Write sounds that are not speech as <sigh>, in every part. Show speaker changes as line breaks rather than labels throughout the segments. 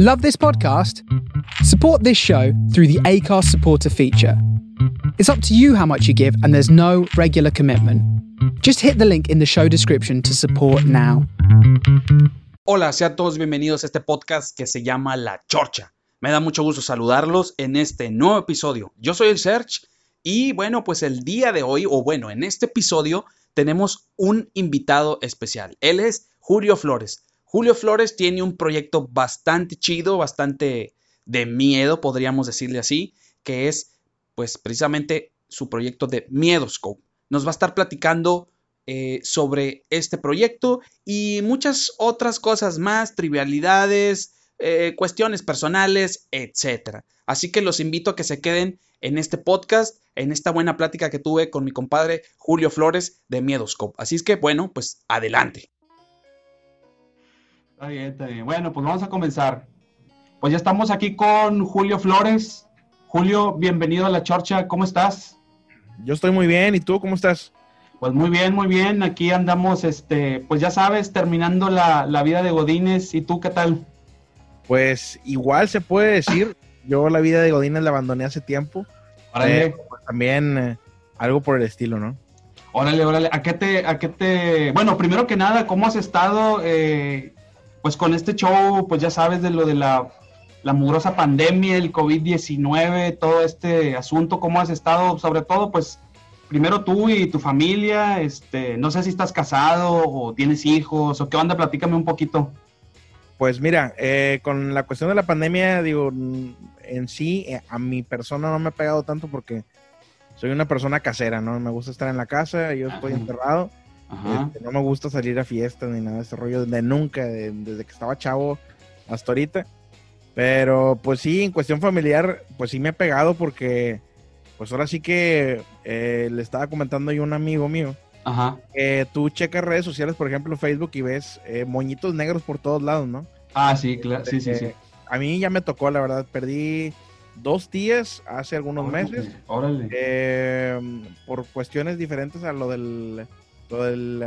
Love this podcast? Support this show through the ACARS supporter feature. It's up to you how much you give, and there's no regular commitment. Just hit the link in the show description to support now.
Hola, sean todos bienvenidos a este podcast que se llama La Chorcha. Me da mucho gusto saludarlos en este nuevo episodio. Yo soy el Serge y bueno, pues el día de hoy, o bueno, en este episodio tenemos un invitado especial. Él es Julio Flores. Julio Flores tiene un proyecto bastante chido, bastante de miedo, podríamos decirle así, que es pues precisamente su proyecto de Miedoscope. Nos va a estar platicando eh, sobre este proyecto y muchas otras cosas más, trivialidades, eh, cuestiones personales, etc. Así que los invito a que se queden en este podcast, en esta buena plática que tuve con mi compadre Julio Flores de Miedoscope. Así es que bueno, pues adelante.
Está bien, está bien. Bueno, pues vamos a comenzar. Pues ya estamos aquí con Julio Flores. Julio, bienvenido a la Chorcha. ¿Cómo estás?
Yo estoy muy bien. ¿Y tú cómo estás?
Pues muy bien, muy bien. Aquí andamos, este, pues ya sabes, terminando la, vida de Godines. ¿Y tú qué tal?
Pues igual se puede decir. Yo la vida de Godines la abandoné hace tiempo.
Órale.
pues también eh, algo por el estilo, ¿no?
Órale, órale. ¿A qué te, a qué te, bueno, primero que nada, ¿cómo has estado? Eh, pues con este show, pues ya sabes de lo de la, la mugrosa pandemia, el COVID-19, todo este asunto, cómo has estado, sobre todo, pues primero tú y tu familia, este, no sé si estás casado o tienes hijos o qué onda, platícame un poquito.
Pues mira, eh, con la cuestión de la pandemia, digo, en sí, eh, a mi persona no me ha pegado tanto porque soy una persona casera, ¿no? Me gusta estar en la casa, yo estoy enterrado este, no me gusta salir a fiestas ni nada de ese rollo de nunca, desde que estaba chavo hasta ahorita. Pero pues sí, en cuestión familiar, pues sí me ha pegado porque, pues ahora sí que eh, le estaba comentando yo a un amigo mío.
Ajá.
Que tú checas redes sociales, por ejemplo Facebook, y ves eh, moñitos negros por todos lados, ¿no?
Ah, sí, claro, sí, sí, sí.
Eh, a mí ya me tocó, la verdad, perdí dos tías hace algunos meses.
Órale.
por cuestiones diferentes a lo del lo del,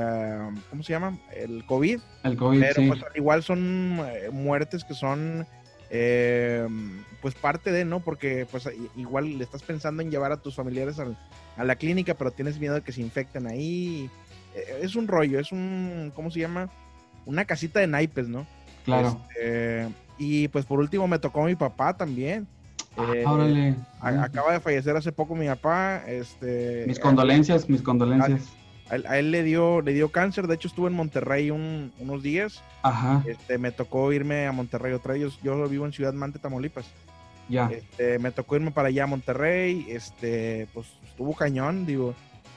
¿cómo se llama? El COVID.
El COVID,
Pero pues igual son eh, muertes que son, eh, pues parte de, ¿no? Porque pues igual le estás pensando en llevar a tus familiares a la clínica, pero tienes miedo de que se infecten ahí. Eh, es un rollo, es un, ¿cómo se llama? Una casita de naipes, ¿no?
Claro.
Este, y pues por último me tocó mi papá también.
Ah,
acaba de fallecer hace poco mi papá. Este,
mis condolencias, mis condolencias.
A él, le dio le dio cáncer, de hecho estuve en Monterrey unos días.
Ajá.
Este, me tocó irme a Monterrey otra vez. Yo, vivo en Ciudad Mante, Tamaulipas.
Ya.
Este, me tocó irme para allá a Monterrey. Este, pues estuvo cañón, digo.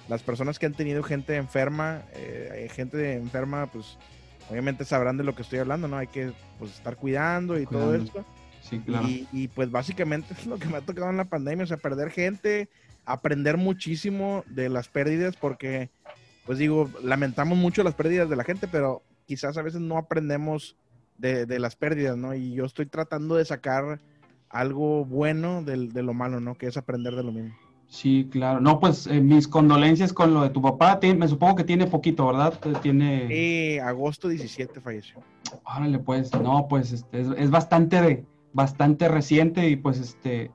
Las personas que han tenido gente enferma, eh, gente enferma, pues obviamente sabrán de lo que estoy hablando, ¿no? Hay que pues, estar cuidando y todo esto.
Sí, claro.
Y, y, pues básicamente es lo que me ha tocado en la pandemia, o sea, perder gente, aprender muchísimo de las pérdidas, porque pues digo, lamentamos mucho las pérdidas de la gente, pero quizás a veces no aprendemos de, las pérdidas, ¿no? Y yo estoy tratando de sacar algo bueno de, lo malo, ¿no? Que es aprender de lo mismo.
Sí, claro. No, pues eh, mis condolencias con lo de tu papá. Me supongo que tiene poquito, ¿verdad? Tiene...
Sí, agosto 17 falleció.
Órale, pues, no, pues este, es, bastante, bastante reciente y pues este,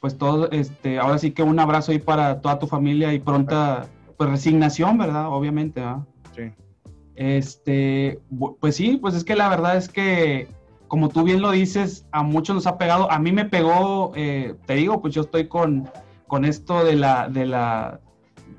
pues todo, este, ahora sí que un abrazo ahí para toda tu familia y pronta pues resignación, ¿verdad? Obviamente, ¿ah?
Sí.
Este, pues sí, pues es que la verdad es que, como tú bien lo dices, a muchos nos ha pegado. A mí me pegó, eh, te digo, pues yo estoy con, con esto de la, de la,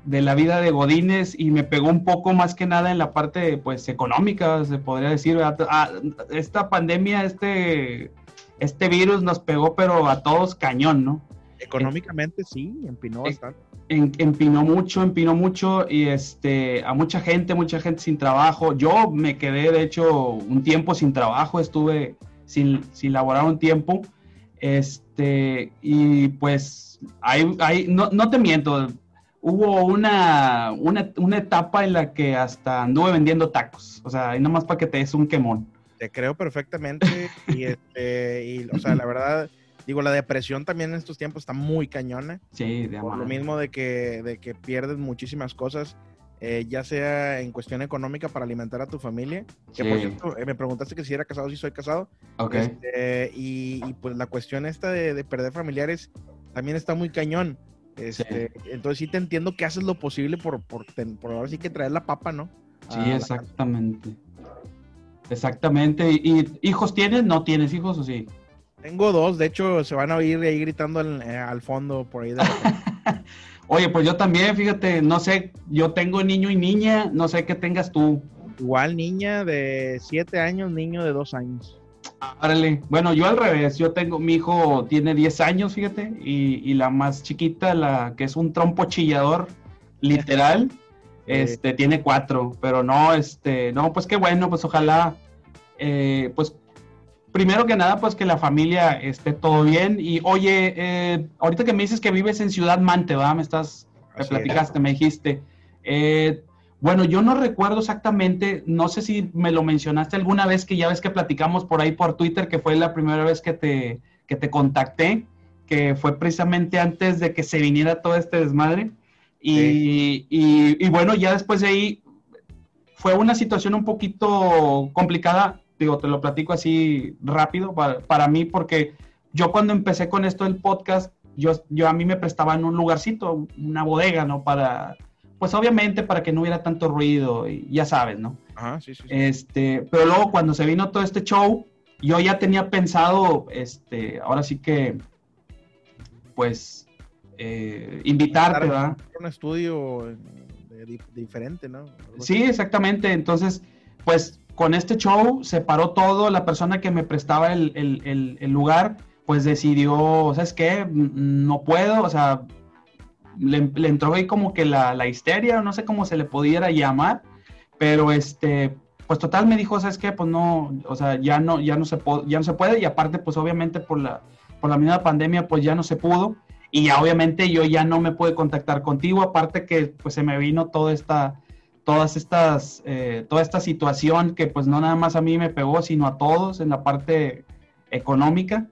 de la vida de Godines y me pegó un poco más que nada en la parte, pues, económica, se podría decir. Ah, esta pandemia, este, este virus nos pegó, pero a todos cañón, ¿no?
Económicamente sí, empinó bastante
empinó mucho, empinó mucho y este, a mucha gente, mucha gente sin trabajo. Yo me quedé, de hecho, un tiempo sin trabajo, estuve sin, sin laborar un tiempo. Este, y pues, hay, hay, no, no te miento, hubo una, una, una, etapa en la que hasta anduve vendiendo tacos. O sea, ahí nomás para que te des un quemón.
Te creo perfectamente y, este, y, o sea, la <laughs> verdad Digo, la depresión también en estos tiempos está muy cañona.
Sí,
de Por lo mismo de que, de que pierdes muchísimas cosas. eh, ya sea en cuestión económica para alimentar a tu familia. Que por
Sí.
cierto, eh, me preguntaste que si era casado, si soy casado.
Ok.
Este, y, y, pues la cuestión esta de, de perder familiares también está muy cañón. Este, Entonces sí te entiendo que haces lo posible por, por, por ahora sí que traer la papa, ¿no?
Sí,
A
exactamente. Exactamente. ¿Y, y hijos tienes? ¿No tienes hijos o sí?
Tengo dos, de hecho se van a oír ahí gritando al, eh, al fondo por ahí. De <laughs>
Oye, pues yo también, fíjate, no sé, yo tengo niño y niña, no sé qué tengas tú.
Igual niña de 7 años, niño de 2 años.
Árale. Bueno, yo al revés, yo tengo, mi hijo tiene 10 años, fíjate, y, y la más chiquita, la que es un trompo chillador, literal, <laughs> este, tiene 4, pero no, este, no, pues qué bueno, pues ojalá, eh, pues primero que nada, pues que la familia esté todo bien. Y oye, eh, ahorita que me dices que vives en Ciudad Mante, ¿verdad? Me estás, me
Así es.
platicaste, me dijiste. Eh, bueno, yo no recuerdo exactamente, no sé si me lo mencionaste alguna vez que ya ves que platicamos por ahí por Twitter, que fue la primera vez que te, que te contacté, que fue precisamente antes de que se viniera todo este desmadre. Y, y- y bueno, ya después de ahí fue una situación un poquito complicada, digo, te lo platico así rápido para, para mí, porque yo cuando empecé con esto del podcast, yo, yo a mí me prestaban un lugarcito, una bodega, ¿no? Para, pues obviamente para que no hubiera tanto ruido, y ya sabes, ¿no?
Ajá, sí, sí. sí.
Este, pero luego cuando se vino todo este show, yo ya tenía pensado, este, ahora sí que, pues, eh, invitarte, ¿verdad?
Un estudio de- diferente, ¿no? Algo
Sí, exactamente. Entonces, pues con este show se paró todo. La persona que me prestaba el, el- el- el lugar, pues decidió, ¿sabes qué? Mm, No puedo, o sea, le, le entró ahí como que la, la histeria, no sé cómo se le pudiera llamar, pero este, pues total me dijo, ¿sabes qué? Pues no, o sea, ya no, ya no se, ya no se puede y aparte, pues obviamente por la, por la misma pandemia, pues ya no se pudo. Y ya obviamente yo ya no me pude contactar contigo, aparte que pues se me vino toda esta, todas estas, eh, toda esta situación que pues no nada más a mí me pegó, sino a todos en la parte económica.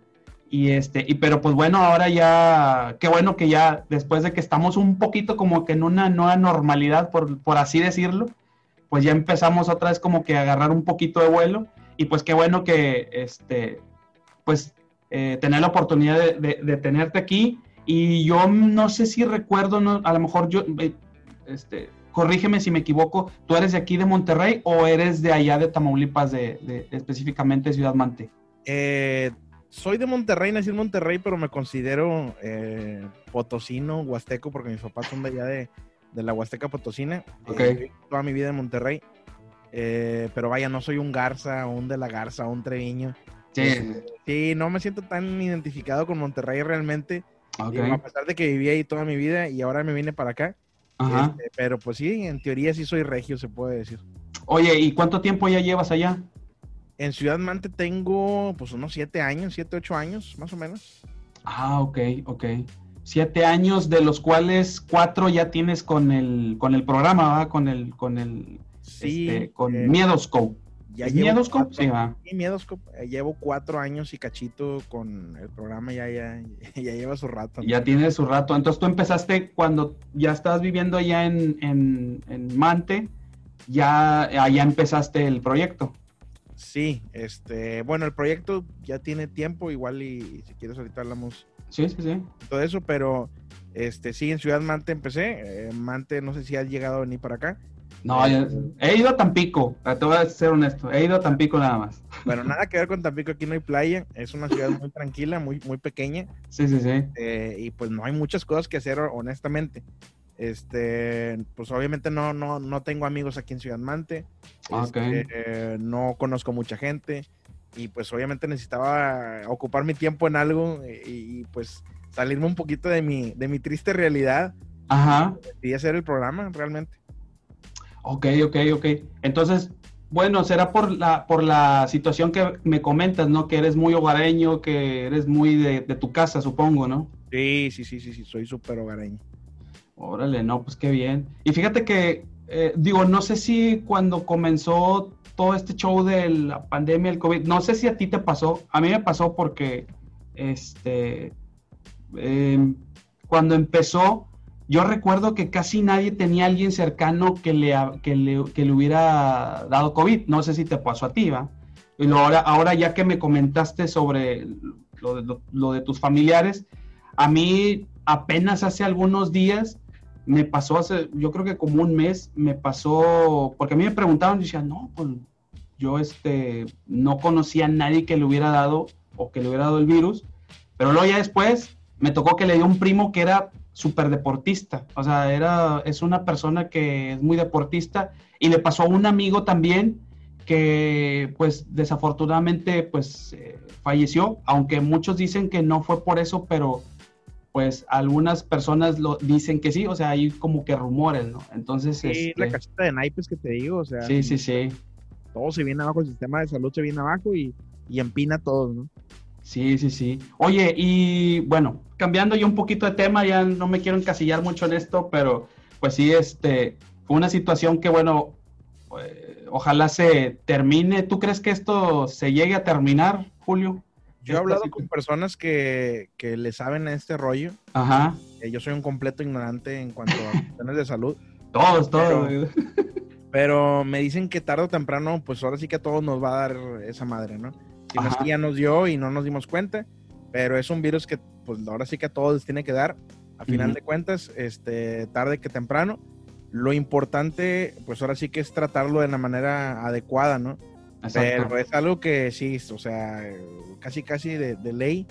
Y este, y pero pues bueno, ahora ya, qué bueno que ya después de que estamos un poquito como que en una nueva normalidad, por, por así decirlo, pues ya empezamos otra vez como que a agarrar un poquito de vuelo. Y pues qué bueno que, este, pues, eh, tener la oportunidad de, de- tenerte aquí. Y yo no sé si recuerdo, no, a lo mejor yo, eh, este, corrígeme si me equivoco, ¿tú eres de aquí de Monterrey o eres de allá de Tamaulipas, de, de- específicamente Ciudad Mante?
Eh, soy de Monterrey, nací en Monterrey, pero me considero eh, potosino, huasteco, porque mis papás son de allá de, de la Huasteca Potosina.
Ok.
Eh, viví toda mi vida en Monterrey. Eh, pero vaya, no soy un Garza, un de la Garza, un Treviño. Sí, no me siento tan identificado con Monterrey realmente.
ok.
Digo, a pesar de que viví ahí toda mi vida y ahora me vine para acá.
Ajá.
Este, pero pues sí, en teoría sí soy regio, se puede decir.
Oye, ¿y cuánto tiempo ya llevas allá?
En Ciudad Mante tengo pues unos siete años, siete, ocho años, más o menos.
Ah, ok, ok. Siete años, de los cuales cuatro ya tienes con el, con el programa, ¿verdad? Con el, con el,
Sí,
este, con
eh,
Miedoscope.
Ya
¿Es
llevo
Miedoscope?
cuatro-
Sí, va.
Eh, llevo cuatro años y cachito con el programa, ya, ya, <laughs> ya lleva su rato. ¿no?
Ya tiene su rato. Entonces tú empezaste cuando ya estabas viviendo allá en, en, en Mante, ya allá empezaste el proyecto.
Sí, este, bueno, el proyecto ya tiene tiempo, igual y, y si quieres ahorita hablamos
Sí, sí, sí.
todo eso, pero este, sí, en Ciudad Mante empecé. Eh, Mante, no sé si has llegado a venir para acá.
No, he ido a Tampico, te voy a ser honesto, he ido a Tampico nada más.
Bueno, <laughs> nada que ver con Tampico, aquí no hay playa, es una ciudad muy tranquila, muy, muy pequeña.
Sí, sí, sí.
eh, y pues no hay muchas cosas que hacer honestamente. Este, pues obviamente no, no, no tengo amigos aquí en Ciudad Mante.
Ah,
Este,
ok.
eh, no conozco mucha gente. Y pues obviamente necesitaba ocupar mi tiempo en algo y, y, pues salirme un poquito de mi, de mi triste realidad
Ajá.
y hacer el programa realmente.
Ok, ok, ok. Entonces, bueno, será por la, por la situación que me comentas, ¿no? Que eres muy hogareño, que eres muy de, de tu casa, supongo, ¿no?
Sí, sí, sí, sí, sí, soy súper hogareño.
Órale, no, pues qué bien. Y fíjate que, eh, digo, no sé si cuando comenzó todo este show de la pandemia, el COVID, no sé si a ti te pasó, a mí me pasó porque, este, eh, cuando empezó, yo recuerdo que casi nadie tenía a alguien cercano que le, que le, que le hubiera dado COVID. No sé si te pasó a ti, ¿va? Y ahora, ahora ya que me comentaste sobre lo de, lo de tus familiares, a mí apenas hace algunos días me pasó hace, yo creo que como un mes, me pasó, porque a mí me preguntaban, y decía, no, pues yo este, no conocía a nadie que le hubiera dado o que le hubiera dado el virus, pero luego ya después me tocó que le dio un primo que era súper deportista, o sea, era, es una persona que es muy deportista y le pasó a un amigo también que pues desafortunadamente pues eh, falleció, aunque muchos dicen que no fue por eso, pero pues algunas personas lo dicen que sí, o sea, hay como que rumores, ¿no? Entonces,
sí,
este,
la casita de naipes que te digo, o sea,
sí, sí, sí,
todo se viene abajo, el sistema de salud se viene abajo y, y empina todo, ¿no?
Sí, sí, sí. Oye, y bueno, cambiando yo un poquito de tema, ya no me quiero encasillar mucho en esto, pero pues sí, este, fue una situación que, bueno, eh, ojalá se termine. ¿Tú crees que esto se llegue a terminar, Julio?
Yo he hablado con personas que, que le saben a este rollo.
Ajá.
Eh, yo soy un completo ignorante en cuanto a <laughs> cuestiones de salud.
Todos, todos.
Pero, pero me dicen que tarde o temprano, pues ahora sí que a todos nos va a dar esa madre, ¿no? Si no es que ya nos dio y no nos dimos cuenta, pero es un virus que pues ahora sí que a todos les tiene que dar. A final
Ujú.
de cuentas, este, tarde que temprano. Lo importante, pues ahora sí que es tratarlo de la manera adecuada, ¿no?
Exacto.
Pero es algo que sí, o sea, casi casi de, de ley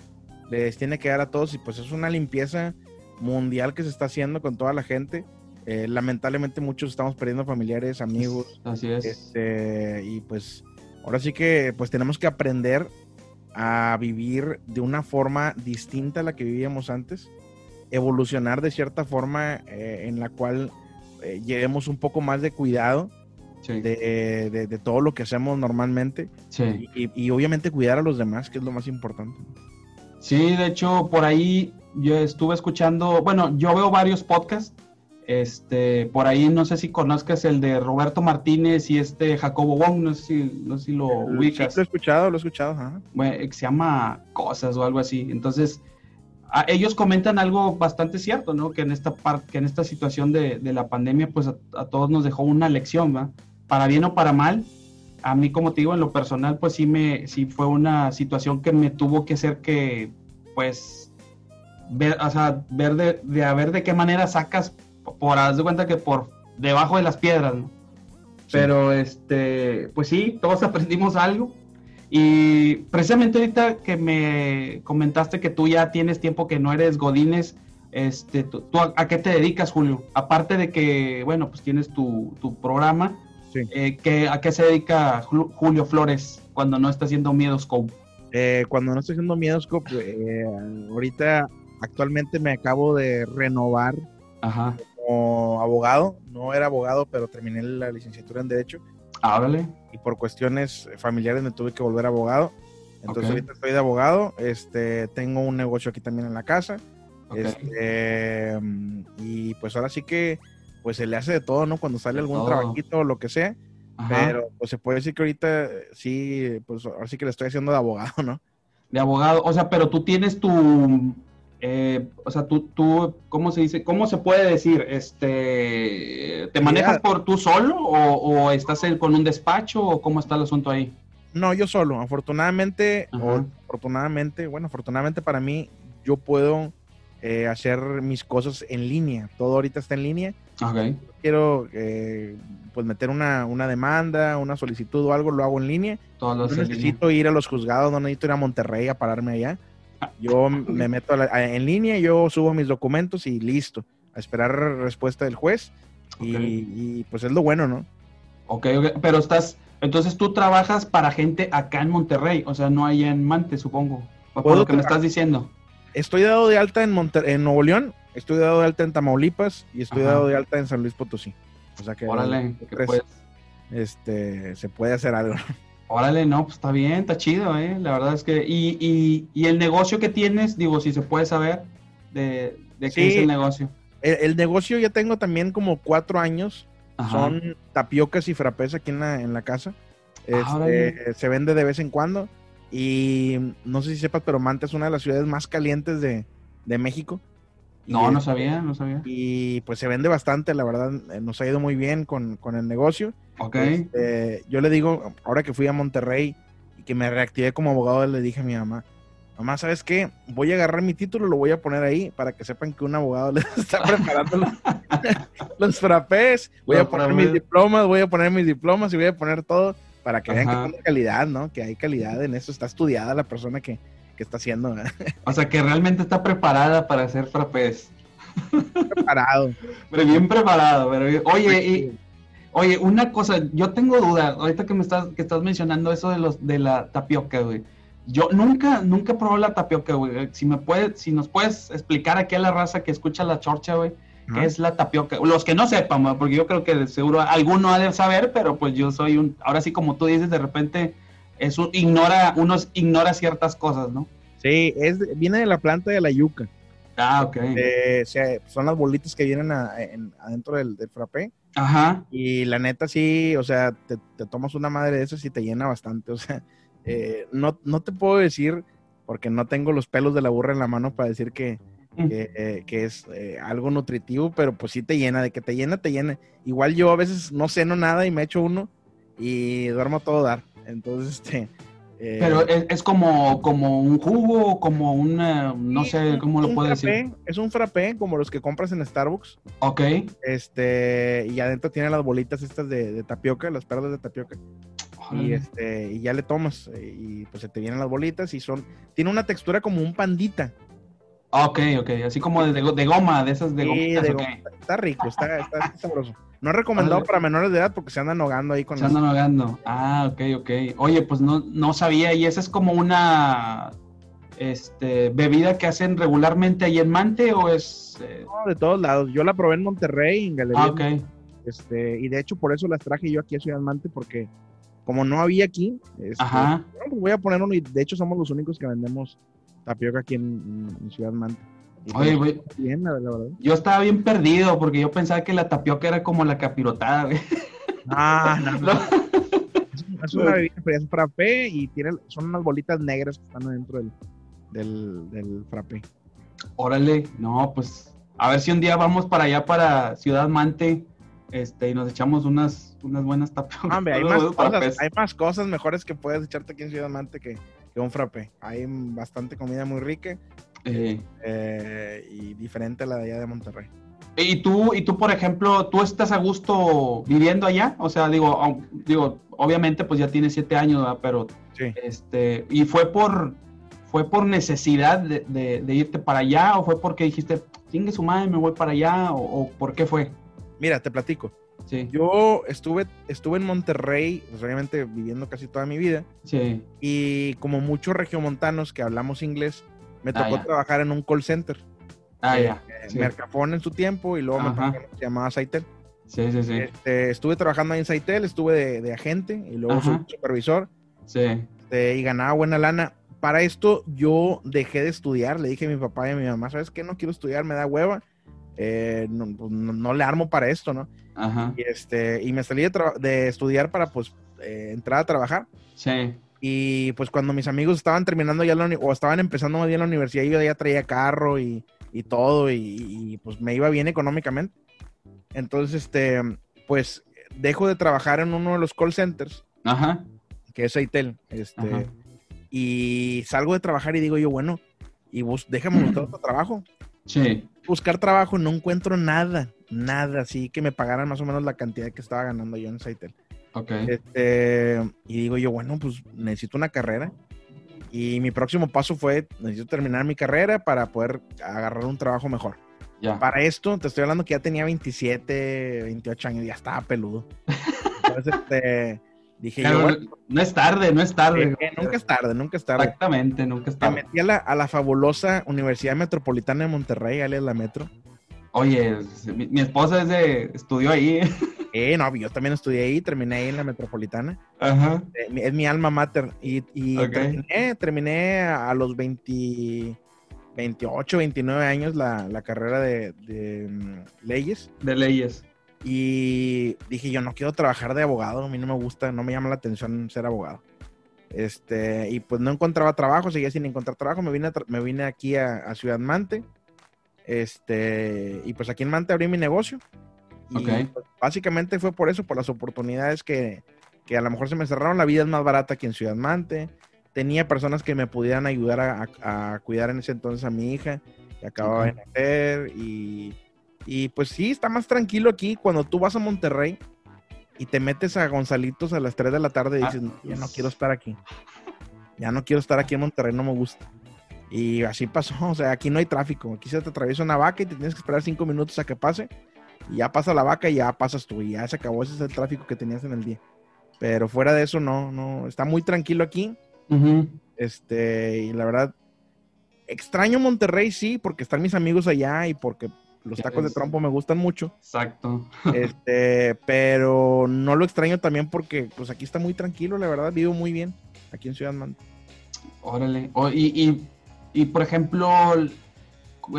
les tiene que dar a todos y pues es una limpieza mundial que se está haciendo con toda la gente. Eh, lamentablemente muchos estamos perdiendo familiares, amigos,
Así es.
este, y pues ahora sí que pues tenemos que aprender a vivir de una forma distinta a la que vivíamos antes, evolucionar de cierta forma eh, en la cual eh, llevemos un poco más de cuidado
Sí,
de, de- de todo lo que hacemos normalmente
sí.
y, y obviamente cuidar a los demás, que es lo más importante.
Sí, de hecho, por ahí yo estuve escuchando, bueno, yo veo varios podcasts. Este, por ahí no sé si conozcas el de Roberto Martínez y este Jacobo Wong, no sé si, no sé si lo ubicas.
lo he escuchado, lo he escuchado. ajá.
bueno, que se llama Cosas o algo así. Entonces, a- ellos comentan algo bastante cierto, ¿no? Que en esta parte, que en esta situación de, de la pandemia, pues a, a todos nos dejó una lección, ¿va? Para bien o para mal. A mí, como te digo, en lo personal, pues sí me, sí fue una situación que me tuvo que hacer que, pues, ver, o sea, ver de, de a ver de qué manera sacas, por, haz de cuenta que por debajo de las piedras, ¿no? Pero, este, pues sí, todos <laughs> aprendimos algo. Y precisamente ahorita que me comentaste que tú ya tienes tiempo que no eres Godines, este, ¿tú, tú a, a qué te dedicas, Julio? Aparte de que, bueno, pues tienes tu, tu programa,
Sí.
eh, ¿qué- ¿a qué se dedica Ju- Julio Flores cuando no está haciendo Miedoscope?
Eh, cuando no estoy haciendo Miedoscope, eh, ahorita actualmente me acabo de renovar
Ajá.
Como abogado. No era abogado, pero terminé la licenciatura en Derecho
Háblale.
y por cuestiones familiares me tuve que volver abogado. Entonces ahorita estoy de abogado, este, tengo un negocio aquí también en la casa. Este, mm, y pues ahora sí que pues se le hace de todo, ¿no? Cuando sale
De
algún
todo.
trabajito o lo que sea.
Ajá.
Pero pues se puede decir que ahorita sí, pues ahora sí que le estoy haciendo de abogado, ¿no?
De abogado, o sea, pero tú tienes tu, eh, o sea, tú, tú, ¿cómo se dice? ¿Cómo se puede decir? Este, ¿te manejas por tú solo o, o estás con un despacho o cómo está el asunto ahí?
No, yo solo. Afortunadamente, o afortunadamente, bueno, afortunadamente para mí, yo puedo eh, hacer mis cosas en línea. Todo ahorita está en línea.
Ok.
Quiero eh, pues meter una, una demanda, una solicitud o algo, lo hago en línea.
Todos
No
línea.
necesito ir a los juzgados, no necesito ir a Monterrey a pararme allá. Yo me meto a la- a- en línea, yo subo mis documentos y listo. A esperar respuesta del juez. Y, pues es lo bueno, ¿no?
Ok, ok, pero estás, entonces tú trabajas para gente acá en Monterrey, o sea, no allá en Mante, supongo, por lo que me estás diciendo.
Estoy dado de alta en, Monter- en Nuevo León, estoy dado de alta en Tamaulipas y estoy
Ajá.
dado de alta en San Luis Potosí. O sea que
Órale, que pues,
este, se puede hacer algo.
Órale, no, pues está bien, está chido, eh, la verdad es que, y, y, y el negocio que tienes, digo, si se puede saber de, de qué
Sí.
es el negocio.
El, el negocio ya tengo también como cuatro años.
Ajá.
Son tapiocas y frappés aquí en la, en la casa.
Ah.
Este, se vende de vez en cuando. Y no sé si sepas, pero Manta es una de las ciudades más calientes de, de México.
No,
Y,
no sabía, no sabía.
Y pues se vende bastante, la verdad, eh, nos ha ido muy bien con, con el negocio.
Ok.
Este, yo le digo, ahora que fui a Monterrey y que me reactivé como abogado, le dije a mi mamá, mamá, ¿sabes qué? Voy a agarrar mi título, lo voy a poner ahí para que sepan que un abogado les <laughs> está preparando los, <laughs> los frappés. Voy a poner mis diplomas, voy a poner mis diplomas y voy a poner todo para que vean que tiene calidad, ¿no? Que hay calidad en eso, está estudiada la persona que, que está haciendo.
O sea, que realmente está preparada para hacer frappés.
preparado. <laughs>
Pero bien preparado. Pero bien- Oye, y, oye, una cosa, yo tengo duda, ahorita que me estás, que estás mencionando eso de los de la tapioca, güey. Yo nunca, nunca probado la tapioca, güey. Si me puedes, si nos puedes explicar aquí a la raza que escucha la chorcha, güey, qué es la tapioca. Los que no sepan, güey, porque yo creo que de seguro alguno ha de saber, pero pues yo soy un, ahora sí como tú dices, de repente es un, ignora, uno ignora ciertas cosas, ¿no?
Sí, es, viene de la planta de la yuca.
Ah, ok.
Eh, o sea, son las bolitas que vienen a- en- adentro del, del frappé.
Ajá.
Y la neta sí, o sea, te, te tomas una madre de esas y te llena bastante. O sea, eh, no, no te puedo decir, porque no tengo los pelos de la burra en la mano para decir que, que, eh, que es eh, algo nutritivo, pero pues sí te llena, de que te llena, te llena. Igual yo a veces no ceno nada y me echo uno y duermo todo dar. Entonces, este... eh,
Pero es, es como, como un jugo, como una, no sé cómo lo
un
puedo
frappé,
decir.
Es un frappé como los que compras en Starbucks.
Ok.
Este, y adentro tiene las bolitas estas de, de tapioca, las perlas de tapioca. Y este, y ya le tomas, y pues se te vienen las bolitas y son, tiene una textura como un pandita.
Ok, ok, así como de, de goma, de esas de
Sí,
gomitas,
de
ok.
goma. Está rico, está, está, está sabroso. No recomendado para menores de edad porque se andan ahogando ahí con
Se andan ahogando. Ah, ok, ok. Oye, pues no, no sabía, y esa es como una este, bebida que hacen regularmente ahí en Mante o es... eh,
No, de todos lados. Yo la probé en Monterrey, en Galería.
Ah, ok.
este, y de hecho por eso las traje yo aquí a Ciudad Mante porque como no había aquí, este,
Ajá.
bueno, pues voy a poner uno y de hecho somos los únicos que vendemos tapioca aquí en, en Ciudad Mante.
Oye,
pues,
güey,
bien, la, la verdad.
yo estaba bien perdido porque yo pensaba que la tapioca era como la capirotada, güey.
Ah, no, <laughs> no. Es, una bebida fría, es frappé y tiene, son unas bolitas negras que están adentro del, del, del frappé.
Órale, no, pues a ver si un día vamos para allá, para Ciudad Mante, este, y nos echamos unas, unas buenas tapiocas.
Hay más, cosas, hay más cosas mejores que puedes echarte aquí en Ciudad Mante que, que un frappé. Hay bastante comida muy rica
Eh,
eh, y diferente a la de allá de Monterrey.
y tú, y tú, por ejemplo, ¿tú estás a gusto viviendo allá? O sea, digo, digo, obviamente, pues ya tienes siete años, ¿verdad? pero,
Sí.
este, ¿y fue por, fue por necesidad de, de- de irte para allá o fue porque dijiste, chingue su madre, me voy para allá o, o por qué fue?
Mira, te platico.
Sí,
Yo estuve, estuve en Monterrey, pues, obviamente viviendo casi toda mi vida,
sí,
y como muchos regiomontanos que hablamos inglés, me
Ah,
tocó trabajar en un call center.
ah,
Eh,
ya,
eh,
sí.
Mercafón en su tiempo y luego me
Ajá.
tocó uno que se llamaba Saitel.
sí, sí, sí,
Este, estuve trabajando ahí en Saitel, estuve de, de agente y luego
Ajá.
supervisor
sí,
este, y ganaba buena lana. Para esto yo dejé de estudiar, le dije a mi papá y a mi mamá, ¿sabes qué? No quiero estudiar, me da hueva, eh, no, pues, no- no le armo para esto, ¿no?
ajá,
Y, este, y me salí de, de estudiar para pues eh, entrar a trabajar.
sí,
Y pues cuando mis amigos estaban terminando ya la o estaban empezando más bien la universidad, yo ya traía carro y, y todo, y, y, pues me iba bien económicamente. Entonces, este, pues dejo de trabajar en uno de los call centers,
ajá,
que es Aitel, este,
Ajá.
y salgo de trabajar y digo yo, bueno, y bus déjame buscar otro trabajo.
sí,
Buscar trabajo, no encuentro nada, nada, así que me pagaran más o menos la cantidad que estaba ganando yo en Saitel.
Ok,
Este, y digo yo, bueno, pues necesito una carrera. Y mi próximo paso fue, necesito terminar mi carrera para poder agarrar un trabajo mejor.
ya,
Para esto, te estoy hablando que ya tenía 27, 28 años, ya estaba peludo. Entonces, este, dije yo,
Claro,
bueno,
no es tarde, no es tarde.
eh, nunca es tarde, nunca es tarde.
Exactamente, nunca es
Me
tarde.
metí a la, a la fabulosa Universidad Metropolitana de Monterrey, alias la Metro.
Oye, mi, mi esposa es de, estudió ahí.
Eh, no, yo también estudié ahí, terminé ahí en la Metropolitana.
Ajá.
Eh, mi- es mi alma mater. Y, terminé, terminé a los 20, 28, 29 años la, la carrera de, de, mm, leyes.
De leyes.
Y dije, yo no quiero trabajar de abogado, a mí no me gusta, no me llama la atención ser abogado. Este, y pues no encontraba trabajo, seguía sin encontrar trabajo, me vine, a tra- me vine aquí a, a Ciudad Mante. Este, y pues aquí en Mante abrí mi negocio. Y pues, básicamente fue por eso, por las oportunidades que, que a lo mejor se me cerraron. La vida es más barata aquí en Ciudad Mante. Tenía personas que me pudieran ayudar a, a- a cuidar en ese entonces a mi hija, que acababa de nacer. Y, y pues sí, está más tranquilo aquí. Cuando tú vas a Monterrey y te metes a Gonzalitos a las 3 de la tarde y
Ah.
dices, "No, ya no quiero estar aquí. Ya no quiero estar aquí en Monterrey, no me gusta. Y así pasó, <laughs> o sea, aquí no hay tráfico. Aquí se te atraviesa una vaca y te tienes que esperar cinco minutos a que pase. Y ya pasa la vaca y ya pasas tú. Y ya se acabó. Ese es el tráfico que tenías en el día. Pero fuera de eso, no, no. Está muy tranquilo aquí. Este, y la verdad, extraño Monterrey, sí, porque están mis amigos allá y porque los tacos de trompo me gustan mucho.
Exacto. <laughs>
Este, pero no lo extraño también porque, pues aquí está muy tranquilo, la verdad, vivo muy bien aquí en Ciudad Mante.
Órale. Y, y, por ejemplo,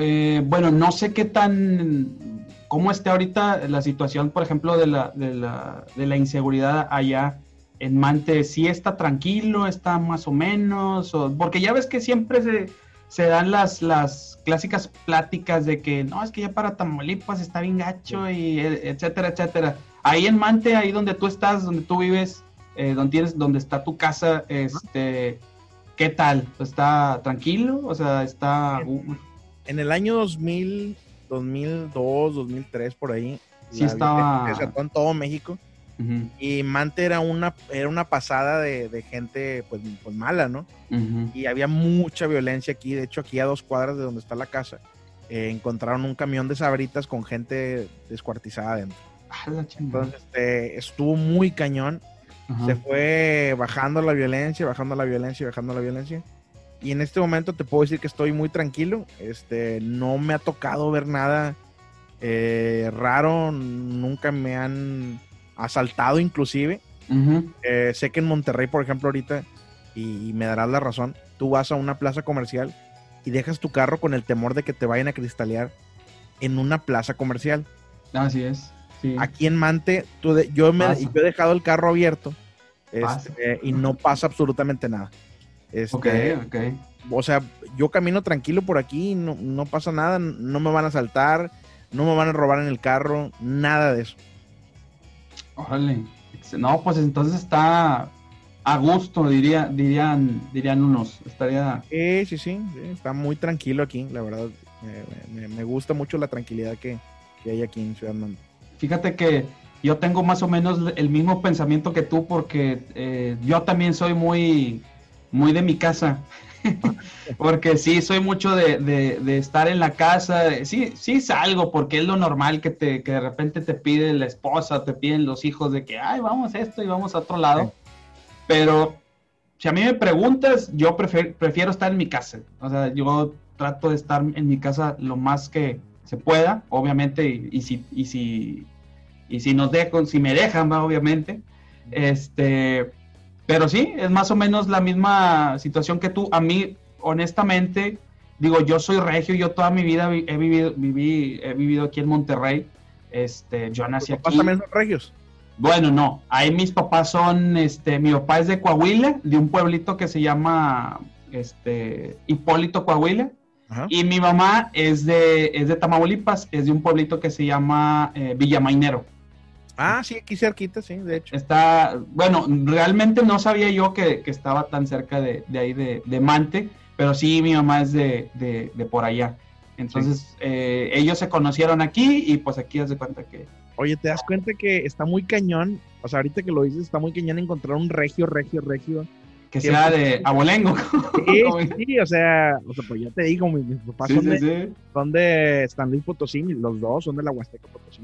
eh, bueno, no sé qué tan, cómo esté ahorita la situación, por ejemplo, de la, de la, de la inseguridad allá en Mante. Si está tranquilo, está más o menos, o- porque ya ves que siempre se, se dan las, las clásicas pláticas de que no, es que ya para Tamaulipas está bien gacho, y e- etcétera, etcétera. Ahí en Mante, ahí donde tú estás, donde tú vives, eh, donde tienes, donde está tu casa, este, ¿qué tal? ¿Está tranquilo? O sea, está. uh,
En el año 2000, 2002, 2003, por ahí.
Sí estaba-
Se en todo México. Y Mante era una, era una pasada de, de gente pues, pues mala, ¿no?
ujú.
Y había mucha violencia aquí. De hecho, aquí a dos cuadras de donde está la casa, eh, encontraron un camión de sabritas con gente descuartizada adentro.
Ah.
Entonces, este, estuvo muy cañón.
Ajá.
Se fue bajando la violencia, bajando la violencia, bajando la violencia. Y en este momento te puedo decir que estoy muy tranquilo. Este, no me ha tocado ver nada eh, raro. Nunca me han asaltado inclusive. Eh, sé que en Monterrey, por ejemplo, ahorita, y, y me darás la razón, tú vas a una plaza comercial y dejas tu carro con el temor de que te vayan a cristalear en una plaza comercial.
Así es. Sí.
Aquí en Mante, tú de- yo, me, yo he dejado el carro abierto este, y no pasa absolutamente nada. Este,
Ok, ok.
O sea, yo camino tranquilo por aquí, no, no pasa nada, no me van a saltar, no me van a robar en el carro, nada de eso.
Órale. No, pues entonces está a gusto, diría, dirían, dirían unos. Estaría.
Sí, sí, sí, sí, está muy tranquilo aquí, la verdad. Me, me- me gusta mucho la tranquilidad que, que hay aquí en Ciudad Mante.
Fíjate que yo tengo más o menos el mismo pensamiento que tú, porque eh, yo también soy muy, muy de mi casa. <laughs> porque sí, soy mucho de, de- de estar en la casa. Sí, sí salgo, porque es lo normal que, te, que de repente te pide la esposa, te piden los hijos de que, ay, vamos a esto y vamos a otro lado.
Sí.
Pero si a mí me preguntas, yo prefiero, prefiero estar en mi casa. O sea, yo trato de estar en mi casa lo más que se pueda, obviamente, y, y si, y si, y si nos dejan, si me dejan, ¿va? obviamente. Este, pero sí, es más o menos la misma situación que tú. A mí, honestamente, digo, yo soy regio, yo toda mi vida vi- he vivido, viví, he vivido aquí en Monterrey. Este, yo nací
¿Tus papás
aquí.
también son regios?
Bueno, no. Ahí mis papás son, este, mi papá es de Coahuila, de un pueblito que se llama, este, Hipólito Coahuila.
Ajá.
Y mi mamá es de, es de Tamaulipas, es de un pueblito que se llama eh, Villamainero.
Ah, sí, aquí cerquita, sí, de hecho.
Está, bueno, realmente no sabía yo que, que estaba tan cerca de, de ahí de, de Mante, pero sí mi mamá es de, de, de por allá. Entonces, eh, ellos se conocieron aquí y pues aquí haz de cuenta que...
Oye, ¿te das cuenta que está muy cañón? O sea, ahorita que lo dices, está muy cañón encontrar un regio, regio, regio.
Que sea de <laughs> abolengo. <laughs>
Sí, sí, o sea, o sea, pues ya te digo, mis, mis papás
Sí,
son,
sí,
de,
sí.
son de San Luis Potosí, los dos son de la Huasteca Potosí.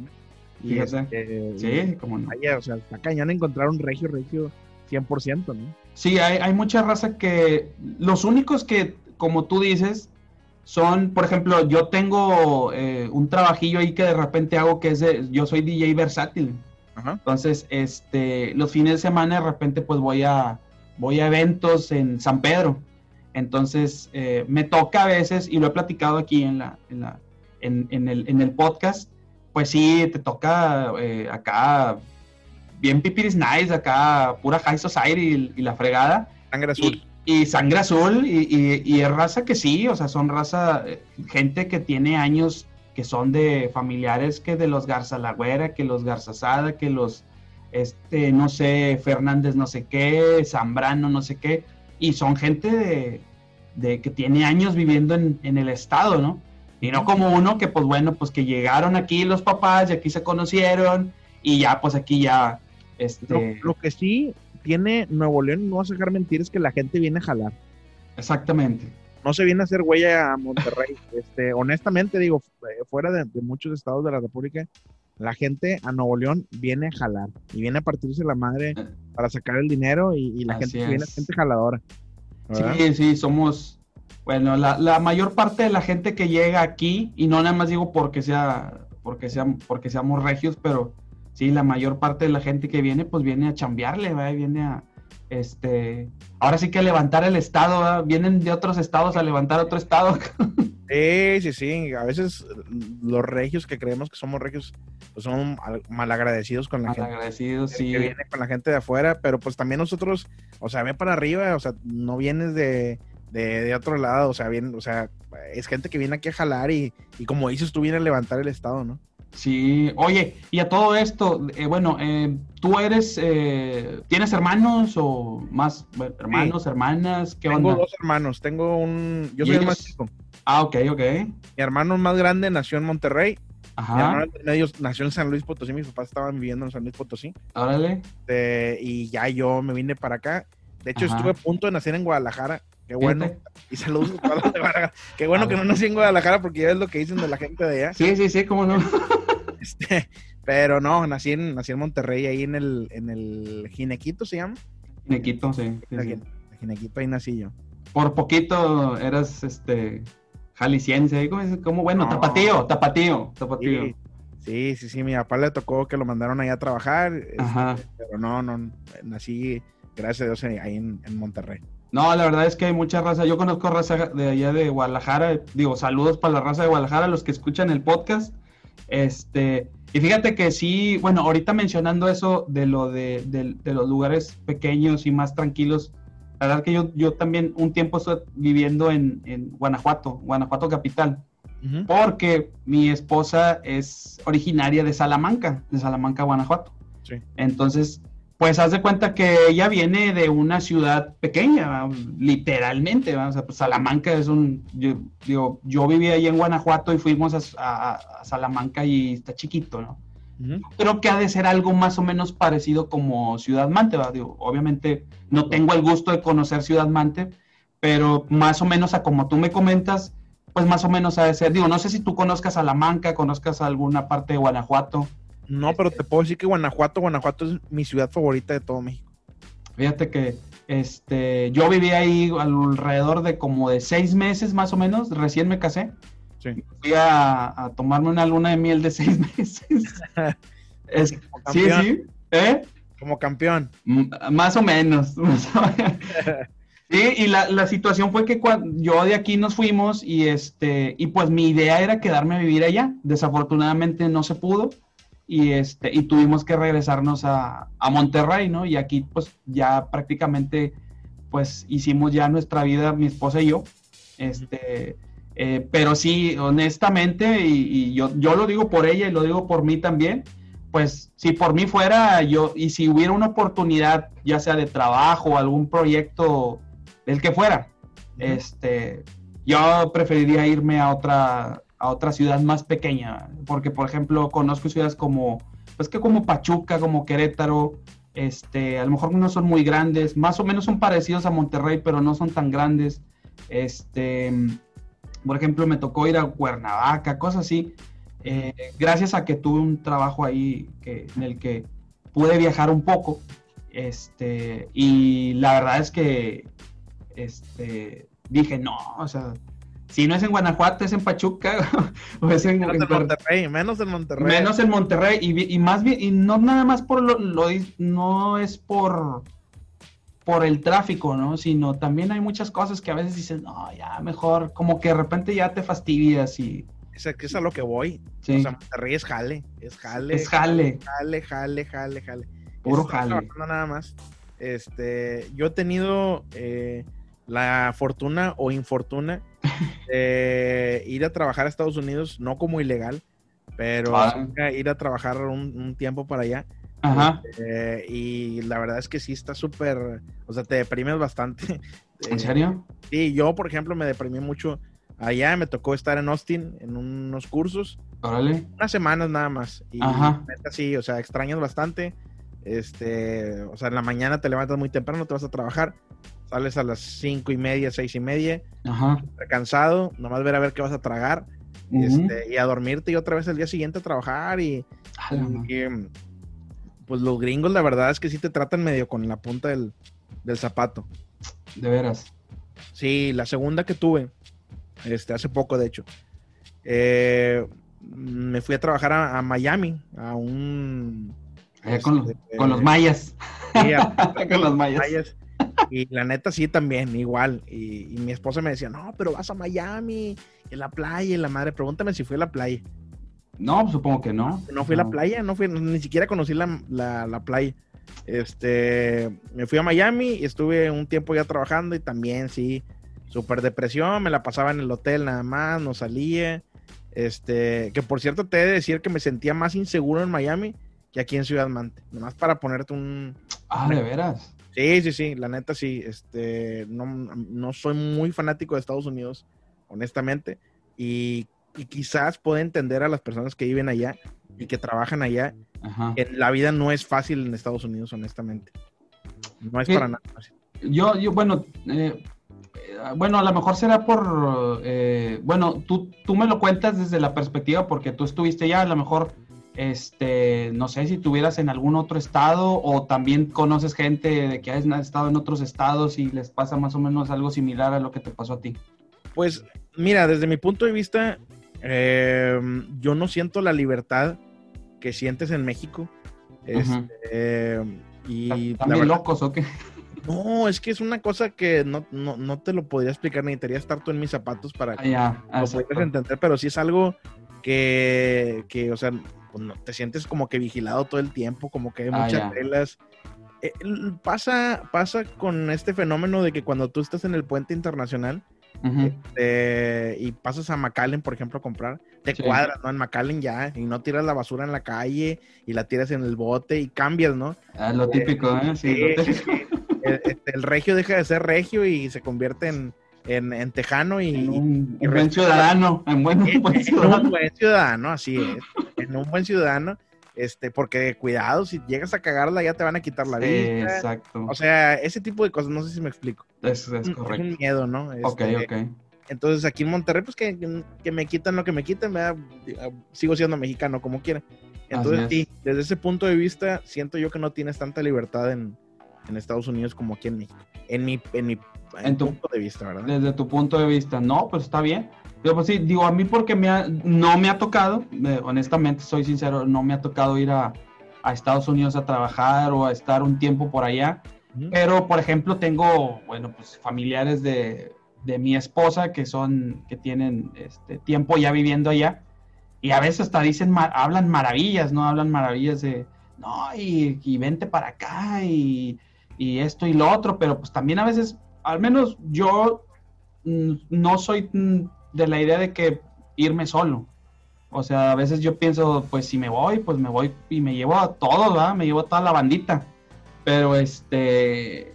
Y
Fíjate.
este,
Sí, como no.
vaya, o sea, está cañón encontrar un regio, regio 100%, ¿no?
Sí, hay, hay mucha raza que los únicos que, como tú dices, son, por ejemplo, yo tengo eh, un trabajillo ahí que de repente hago que es, de- yo soy DJ versátil.
Ajá.
Entonces, este, los fines de semana de repente pues voy a, voy a eventos en San Pedro. Entonces, eh, me toca a veces, y lo he platicado aquí en, la, en, la, en, en el, en el podcast, pues sí, te toca eh, acá bien pipiris nice, acá pura high society y, y la fregada.
Sangre azul.
Y, Y sangre azul, y, y, y es raza que sí, o sea, son raza, eh, gente que tiene años que son de familiares que de los Garza Lagüera, que los Garza Sada, que los, este, no sé, Fernández no sé qué, Zambrano no sé qué, y son gente de, de que tiene años viviendo en, en, el estado, ¿no? Y no como uno que, pues bueno, pues que llegaron aquí los papás y aquí se conocieron y ya, pues aquí ya, este...
Lo, lo que sí tiene Nuevo León, no vas a dejar mentir, es que la gente viene a jalar.
Exactamente
no se viene a hacer huella a Monterrey. <laughs> Este, honestamente, digo, fuera de, de, muchos estados de la República, la gente a Nuevo León viene a jalar y viene a partirse la madre para sacar el dinero y, y la Así gente es. viene gente jaladora.
¿verdad? Sí, sí, somos, bueno, la, la, mayor parte de la gente que llega aquí, y no nada más digo porque sea, porque sea, porque seamos regios, pero sí, la mayor parte de la gente que viene, pues viene a chambearle, ¿verdad? viene a, este, ahora sí que levantar el estado, ¿verdad? vienen de otros estados a levantar otro estado. <laughs>
Sí, sí, sí. A veces los regios que creemos que somos regios, pues son malagradecidos con la
malagradecidos,
gente.
sí.
Que viene con la gente de afuera, pero pues también nosotros, o sea, ve para arriba, o sea, no vienes de, de, de otro lado, o sea, bien, o sea, es gente que viene aquí a jalar y, y como dices, tú vienes a levantar el estado, ¿no?
Sí, oye, y a todo esto, eh, bueno, eh, tú eres, eh, ¿tienes hermanos o más bueno, hermanos, sí. hermanas?
¿Qué tengo onda? dos hermanos, tengo un, yo soy el más chico.
Ah, ok, ok.
Mi hermano más grande nació en Monterrey. Ajá. Mi hermano medio nació en San Luis Potosí, mis papás estaban viviendo en San Luis Potosí.
Órale.
De, y ya yo me vine para acá. De hecho, Ajá. estuve a punto de nacer en Guadalajara. Qué bueno. Y saludos a los de Guadalajara. Qué bueno que no nací en Guadalajara porque ya es lo que dicen de la gente de allá.
Sí, sí, sí, cómo no.
Este, pero no, nací en, nací en Monterrey, ahí en el, en el Ginequito se llama.
Ginequito, sí. sí,
sí. Ginequito, ahí nací yo.
Por poquito eras este jalisciense, ¿cómo, cómo bueno? No. Tapatío, tapatío, tapatío.
Sí. Sí, sí, sí, mi papá le tocó que lo mandaron allá a trabajar, este, pero no, no, nací, gracias a Dios, ahí en, en, Monterrey.
No, la verdad es que hay mucha raza, yo conozco raza de allá de Guadalajara, digo, saludos para la raza de Guadalajara, los que escuchan el podcast, este, y fíjate que sí, bueno, ahorita mencionando eso de lo de, de, de los lugares pequeños y más tranquilos, la verdad que yo, yo también un tiempo estuve viviendo en, en Guanajuato, Guanajuato capital, uh -huh. porque mi esposa es originaria de Salamanca, de Salamanca, Guanajuato.
Sí.
Entonces, pues haz de cuenta que ella viene de una ciudad pequeña, literalmente, o sea, pues Salamanca es un, yo, yo, yo vivía ahí en Guanajuato y fuimos a, a, a Salamanca y está chiquito, ¿no? Uh -huh. Creo que ha de ser algo más o menos parecido como Ciudad Mante. Digo, obviamente no tengo el gusto de conocer Ciudad Mante, pero más o menos a como tú me comentas, pues más o menos ha de ser, digo, no sé si tú conozcas Salamanca, conozcas alguna parte de Guanajuato.
No, pero te puedo decir que Guanajuato, Guanajuato es mi ciudad favorita de todo México.
Fíjate que este, yo viví ahí alrededor de como de seis meses más o menos, recién me casé.
Sí.
Fui a, a, tomarme una luna de miel de seis <laughs> meses. es, sí, sí. ¿Eh?
Como campeón.
M <laughs> más o menos. sí, y la, la, situación fue que cuando yo de aquí nos fuimos y este, y pues mi idea era quedarme a vivir allá. Desafortunadamente no se pudo y este y tuvimos que regresarnos a, a, Monterrey, ¿no? Y aquí pues ya prácticamente pues hicimos ya nuestra vida mi esposa y yo, este, eh, pero sí, honestamente y, y, yo, yo lo digo por ella y lo digo por mí también, pues si por mí fuera yo y si hubiera una oportunidad ya sea de trabajo algún proyecto del que fuera, uh -huh. este, yo preferiría irme a otra a otra ciudad más pequeña, porque por ejemplo conozco ciudades como, pues que como Pachuca, como Querétaro, este, a lo mejor no son muy grandes, más o menos son parecidos a Monterrey, pero no son tan grandes. Este, por ejemplo, me tocó ir a Cuernavaca, cosas así. Eh, gracias a que tuve un trabajo ahí que, en el que pude viajar un poco. Este, y la verdad es que este, dije, no, o sea, si no es en Guanajuato, es en Pachuca, <laughs> o es en,
menos en, en Monterrey, menos en Monterrey.
Menos en Monterrey, y, y, más bien, y no nada más por lo, lo, no es por por el tráfico, ¿no? Sino también hay muchas cosas que a veces dices, no, ya mejor, como que de repente ya te fastidias y...
Es, es a lo que voy. Sí. O sea, Monterrey es jale, es jale.
Es jale.
Jale, jale, jale, jale.
Puro jale.
Nada más. Este, yo he tenido... Eh, la fortuna o infortuna ir a trabajar a Estados Unidos, no como ilegal, pero
Ah.
ir a trabajar un, un tiempo para allá.
Ajá.
Eh, y la verdad es que sí está súper, o sea, te deprimes bastante. <laughs>
¿En
Eh,
serio?
Sí, yo, por ejemplo, me deprimí mucho allá, me tocó estar en Austin en unos cursos,
Órale.
unas semanas nada más. Y
Ajá.
sí, o sea, extrañas bastante. Este, o sea, en la mañana te levantas muy temprano, te vas a trabajar, sales a las cinco y media, seis y media,
Ajá.
cansado, nomás ver a ver qué vas a tragar, este, y a dormirte y otra vez el día siguiente a trabajar y, pues los gringos la verdad es que sí te tratan medio con la punta del, del zapato.
De veras.
Sí, la segunda que tuve, este, hace poco de hecho, eh, me fui a trabajar a, a Miami, a un...
Con, los,
este,
con los mayas.
sí, a- <laughs>
Con los mayas.
mayas. Y la neta sí también, igual. Y, y mi esposa me decía, no, pero vas a Miami, en la playa, y la madre, pregúntame si fui a la playa.
No, pues supongo que no.
No fui a la playa, no fui, ni siquiera conocí la, la, la playa. Este, me fui a Miami y estuve un tiempo ya trabajando y también sí, súper depresión, me la pasaba en el hotel nada más, no salía. Este, que por cierto te he de decir que me sentía más inseguro en Miami que aquí en Ciudad Mante. Nomás para ponerte un...
Ah, de veras.
Sí, sí, sí, la neta sí. Este, no, no soy muy fanático de Estados Unidos, honestamente. Y, y quizás puedo entender a las personas que viven allá y que trabajan allá
Ajá.
que la vida no es fácil en Estados Unidos, honestamente. No es
¿Qué?
para nada fácil.
Yo, yo, bueno, eh, eh, bueno, a lo mejor será por, eh, bueno, tú, tú me lo cuentas desde la perspectiva porque tú estuviste ya, a lo mejor, este, no sé si tuvieras en algún otro estado o también conoces gente de que has estado en otros estados y les pasa más o menos algo similar a lo que te pasó a ti.
Pues mira, desde mi punto de vista, eh, yo no siento la libertad que sientes en México.
Ujú.
Este, y la
¿Están bien locos o qué? <laughs>
no, es que es una cosa que no, no, no te lo podría explicar, necesitaría estar tú en mis zapatos para
Ah, ah,
lo
exacto.
puedes entender, pero sí es algo que, que o sea, pues, no- te sientes como que vigilado todo el tiempo, como que hay
Ah,
muchas
ya.
reglas. Eh, pasa, pasa con este fenómeno de que cuando tú estás en el puente internacional
Ujú.
eh, y pasas a McAllen, por ejemplo, a comprar, te
Sí.
cuadras, ¿no? En McAllen ya, y no tiras la basura en la calle y la tiras en el bote y cambias, ¿no?
Ah, lo típico, ¿eh? Sí, lo típico.
El, este, el regio deja de ser regio y se convierte en, en, en tejano y,
En un,
y
un buen ciudadano, en buen, <laughs> un buen
en un
ciudadano.
buen ciudadano, así es. En un buen ciudadano, este, porque cuidado, si llegas a cagarla ya te van a quitar la vista.
exacto.
O sea, ese tipo de cosas, no sé si me explico.
es, es
Es
correcto.
un miedo, ¿no?
Ok,
Este,
ok.
Entonces aquí en Monterrey, pues que, que me quitan lo que me quitan, ¿verdad? sigo siendo mexicano como quiera. Entonces sí, desde ese punto de vista, siento yo que no tienes tanta libertad en, en Estados Unidos como aquí en México. En mi, en mi
En tu-
punto de vista, ¿verdad?
Desde tu punto de vista, no, pues está bien. Yo, pues sí, digo, a mí porque me ha- no me ha tocado, eh, honestamente, soy sincero, no me ha tocado ir a, a Estados Unidos a trabajar o a estar un tiempo por allá. Pero, por ejemplo, tengo, bueno, pues familiares de, de mi esposa que son, que tienen este tiempo ya viviendo allá. Y a veces hasta dicen, hablan maravillas, ¿no? Hablan maravillas de, no, y, y vente para acá y, y esto y lo otro, pero pues también a veces, al menos yo mm, no soy mm, de la idea de que irme solo. O sea, a veces yo pienso, pues si me voy, pues me voy y me llevo a todos, ¿verdad? Me llevo a toda la bandita. Pero este.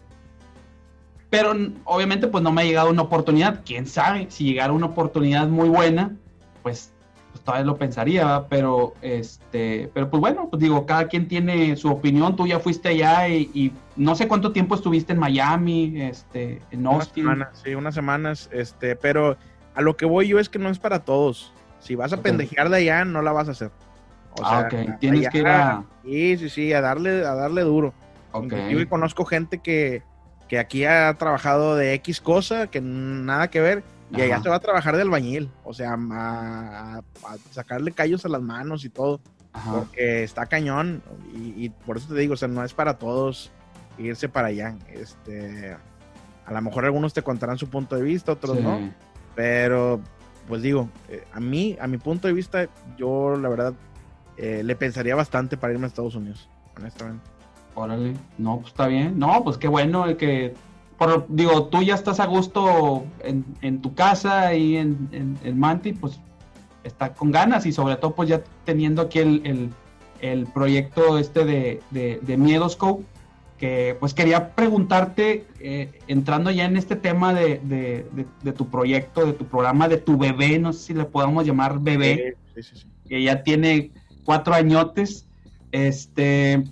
Pero obviamente, pues no me ha llegado una oportunidad. Quién sabe, si llegara una oportunidad muy buena, pues, pues todavía lo pensaría, ¿verdad? Pero este. Pero pues bueno, pues digo, cada quien tiene su opinión. Tú ya fuiste allá y, y no sé cuánto tiempo estuviste en Miami, este, en Austin.
semanas, sí, unas semanas, este, pero a lo que voy yo es que no es para todos. Si vas a pendejear de allá, no la vas a hacer. O
ah,
sea,
ok. Tienes
allá-
que ir a.
Sí, sí, sí, a darle, a darle duro.
Ok.
Inclusive conozco gente que, que aquí ha trabajado de X cosa, que nada que ver, y allá se va a trabajar de albañil. O sea, a, a- a sacarle callos a las manos y todo,
Ajá.
porque está cañón. Y, y por eso te digo, o sea, no es para todos irse para allá. Este, a lo mejor algunos te contarán su punto de vista, otros
Sí.
no. Pero, pues digo, eh, a mí, a mi punto de vista, yo la verdad eh, le pensaría bastante para irme a Estados Unidos, honestamente.
Órale, no, pues está bien. No, pues qué bueno el que por, digo, tú ya estás a gusto en, en tu casa y en, en, Manti, pues está con ganas y sobre todo pues ya teniendo aquí el, el, el proyecto este de, de, de Miedoscope, que pues quería preguntarte, eh, entrando ya en este tema de, de, de, tu proyecto, de tu programa, de tu bebé, no sé si le podemos llamar bebé, sí, sí, sí. que ya tiene cuatro añotes, este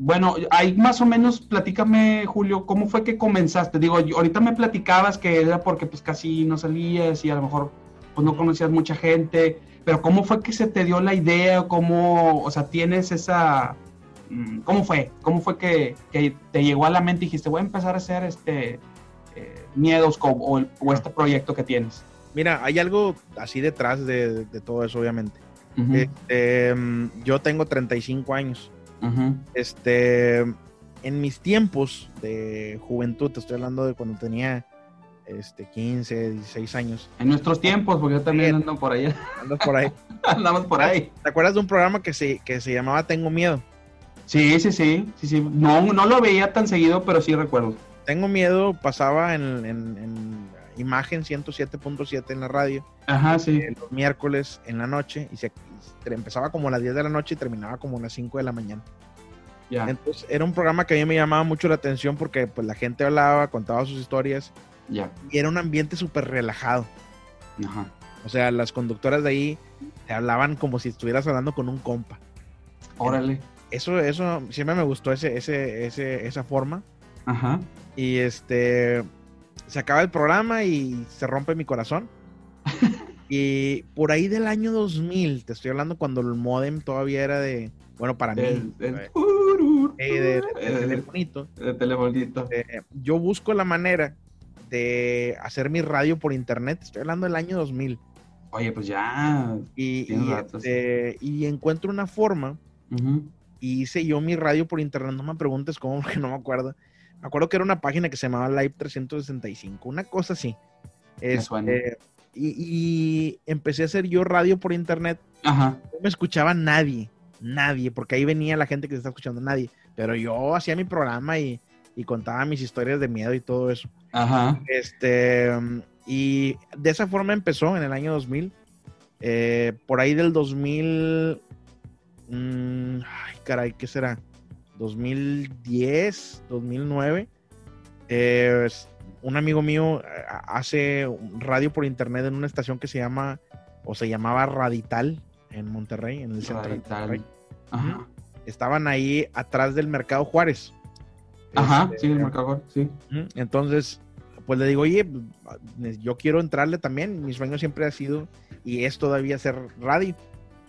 bueno, ahí más o menos, platícame, Julio, ¿cómo fue que comenzaste? Digo, ahorita me platicabas que era porque pues casi no salías y a lo mejor pues no conocías mucha gente, pero ¿cómo fue que se te dio la idea? ¿Cómo, o sea, tienes esa... Mm, ¿Cómo fue? ¿Cómo fue que, que te llegó a la mente y dijiste, voy a empezar a hacer este eh, Miedos o, o, este proyecto que tienes?
Mira, hay algo así detrás de, de todo eso, obviamente. Uh -huh. este, yo tengo 35 años. Uh -huh. Este, en mis tiempos de juventud, te estoy hablando de cuando tenía este, 15, 16 años.
En nuestros tiempos, porque yo también ando por allá.
Andas por ahí. <laughs>
Andamos por ahí.
¿Te acuerdas de un programa que se, que se llamaba Tengo Miedo?
Sí, sí, sí, sí, sí. No, no lo veía tan seguido, pero sí recuerdo.
Tengo Miedo pasaba en, en, en Imagen 107.7 en la radio.
Ajá, sí.
Eh, los miércoles en la noche y se, empezaba como a las 10 de la noche y terminaba como a las 5 de la mañana.
Ya.
Entonces era un programa que a mí me llamaba mucho la atención porque pues la gente hablaba, contaba sus historias
ya.
y era un ambiente súper relajado.
Ajá.
O sea, las conductoras de ahí te hablaban como si estuvieras hablando con un compa.
Órale.
Eso, eso siempre me gustó ese, ese, ese, esa forma.
Ajá.
Y este se acaba el programa y se rompe mi corazón. <laughs> y por ahí del año 2000, te estoy hablando cuando el modem todavía era de, bueno, para
el,
mí,
el,
eh, de, de, de, telefonito.
De telefonito.
Eh, yo busco la manera de hacer mi radio por internet, estoy hablando del año 2000.
Oye, pues ya.
Y, y, este, y encuentro una forma, uh -huh. Y hice yo mi radio por internet, no me preguntes cómo, <laughs> porque no me acuerdo. Me acuerdo que era una página que se llamaba Live 365, una cosa así. Este, y, y, empecé a hacer yo radio por internet.
Ajá.
No me escuchaba nadie, nadie, porque ahí venía la gente que se está escuchando, nadie. Pero yo hacía mi programa y, y contaba mis historias de miedo y todo eso.
Ajá.
Este, y de esa forma empezó en el año 2000. Eh, por ahí del 2000. Mmm, ay, caray, ¿qué será? 2010, 2009. Eh, un amigo mío hace radio por internet en una estación que se llama, o se llamaba Radital en Monterrey, en el centro
Radital.
de Monterrey. Ajá. Estaban ahí atrás del Mercado Juárez.
Ajá, este, sí, el Mercado Juárez, sí.
Entonces, pues le digo, oye, yo quiero entrarle también. Mi sueño siempre ha sido y es todavía hacer radio.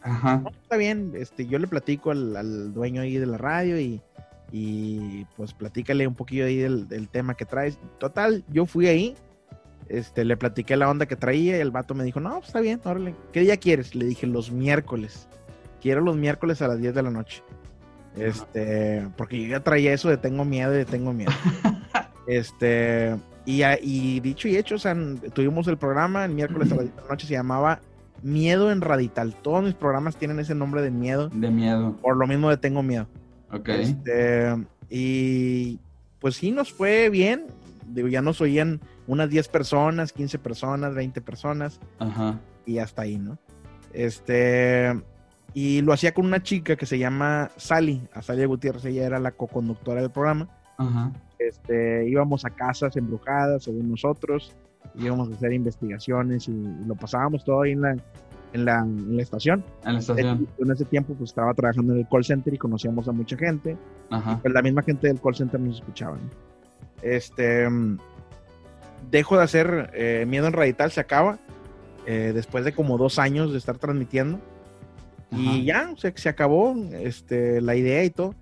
Ajá.
No, está bien, este, yo le platico al, al, dueño ahí de la radio y, y pues platícale un poquillo ahí del, del, tema que traes. Total, yo fui ahí, este, le platiqué la onda que traía y el vato me dijo, no, pues está bien, órale, ¿qué día quieres? Le dije, los miércoles. Quiero los miércoles a las 10 de la noche. Este, porque yo ya traía eso de tengo miedo y de tengo miedo. <laughs> este, y, y, dicho y hecho, o sea, tuvimos el programa el miércoles a las 10 de la noche, se llamaba Miedo en Radital. Todos mis programas tienen ese nombre de miedo.
De miedo.
Por lo mismo de Tengo Miedo.
Ok.
Este, y pues sí, nos fue bien. Digo, ya nos oían unas 10 personas, 15 personas, 20 personas.
Ajá.
Y hasta ahí, ¿no? Este. Y lo hacía con una chica que se llama Sally, Azalia Gutiérrez, ella era la co-conductora del programa.
Ajá.
Este, íbamos a casas embrujadas, según nosotros, íbamos a hacer investigaciones y, y lo pasábamos todo ahí en la, en la, en la estación.
En la estación.
En ese tiempo pues estaba trabajando en el call center y conocíamos a mucha gente.
Ajá.
pues la misma gente del call center nos escuchaba. ¿no? Este, dejo de hacer eh, Miedo en Radital, se acaba. Eh, después de como dos años de estar transmitiendo. Ajá. Y ya, o sea, se acabó este, la idea y todo.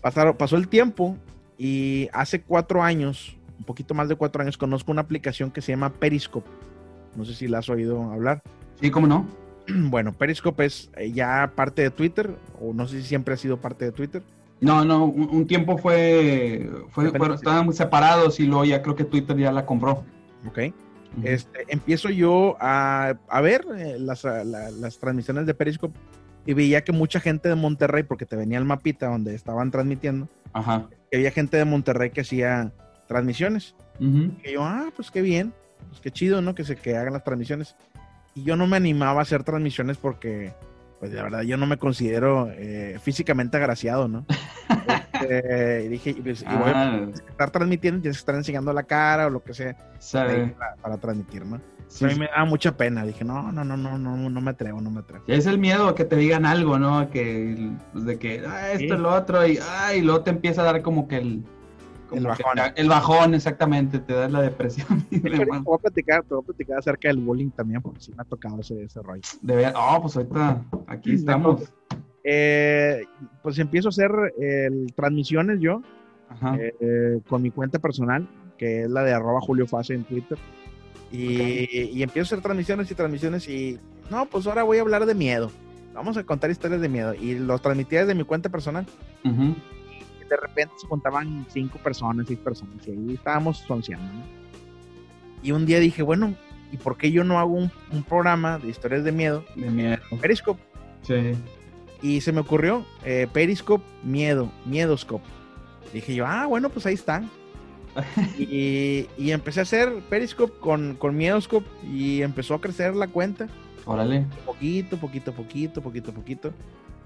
Pasaron, pasó el tiempo y hace cuatro años, poquito más de cuatro años, conozco una aplicación que se llama Periscope. No sé si la has oído hablar.
Sí, ¿cómo no? <clears throat>
Bueno, Periscope es eh, ya parte de Twitter, o no sé si siempre ha sido parte de Twitter.
No, no, un, un tiempo fue, fue, estaban separados y luego ya creo que Twitter ya la compró.
Ok. Uh -huh. este, empiezo yo a, a ver eh, las, la, las transmisiones de Periscope y veía que mucha gente de Monterrey, porque te venía el mapita donde estaban transmitiendo,
Ajá.
que había gente de Monterrey que hacía transmisiones.
Ujú.
Y yo, ah, pues qué bien, pues qué chido, ¿no? Que se que hagan las transmisiones. Y yo no me animaba a hacer transmisiones porque, pues la verdad, yo no me considero eh, físicamente agraciado, ¿no? <laughs> Este, y dije, y pues, y voy a estar transmitiendo, tienes que estar enseñando la cara o lo que sea para, para transmitir, ¿no?
Sí,
a mí me da mucha pena. Dije, no, no, no, no, no, no me atrevo, no me atrevo.
Es el miedo a que te digan algo, ¿no? Que, pues, de que, ah, esto
Sí.
es lo otro, y, ah, y luego te empieza a dar como que el... como
El bajón.
te- el bajón, exactamente, te da la depresión. <laughs> y
te voy a platicar, te voy a platicar acerca del bullying también, porque sí me ha tocado ese, ese rollo.
De ver, oh, pues ahorita aquí estamos.
Eh, pues empiezo a hacer eh, transmisiones yo
Ajá.
eh, con mi cuenta personal, que es la de arroba Julio Fase en Twitter. Y, y empiezo a hacer transmisiones y transmisiones y no, pues ahora voy a hablar de miedo. Vamos a contar historias de miedo. Y los transmitía desde mi cuenta personal. De repente se juntaban cinco personas, seis personas. Y ahí estábamos sonceando. ¿no? Y un día dije, bueno, ¿y por qué yo no hago un, un programa de historias de miedo
De miedo.
Periscope?
Sí.
Y se me ocurrió eh, Periscope, miedo, miedoscope. Dije yo, ah, bueno, pues ahí está. <laughs> y, y empecé a hacer Periscope con, con Miedoscope y empezó a crecer la cuenta.
Órale.
Poquito, poquito, poquito, poquito, poquito.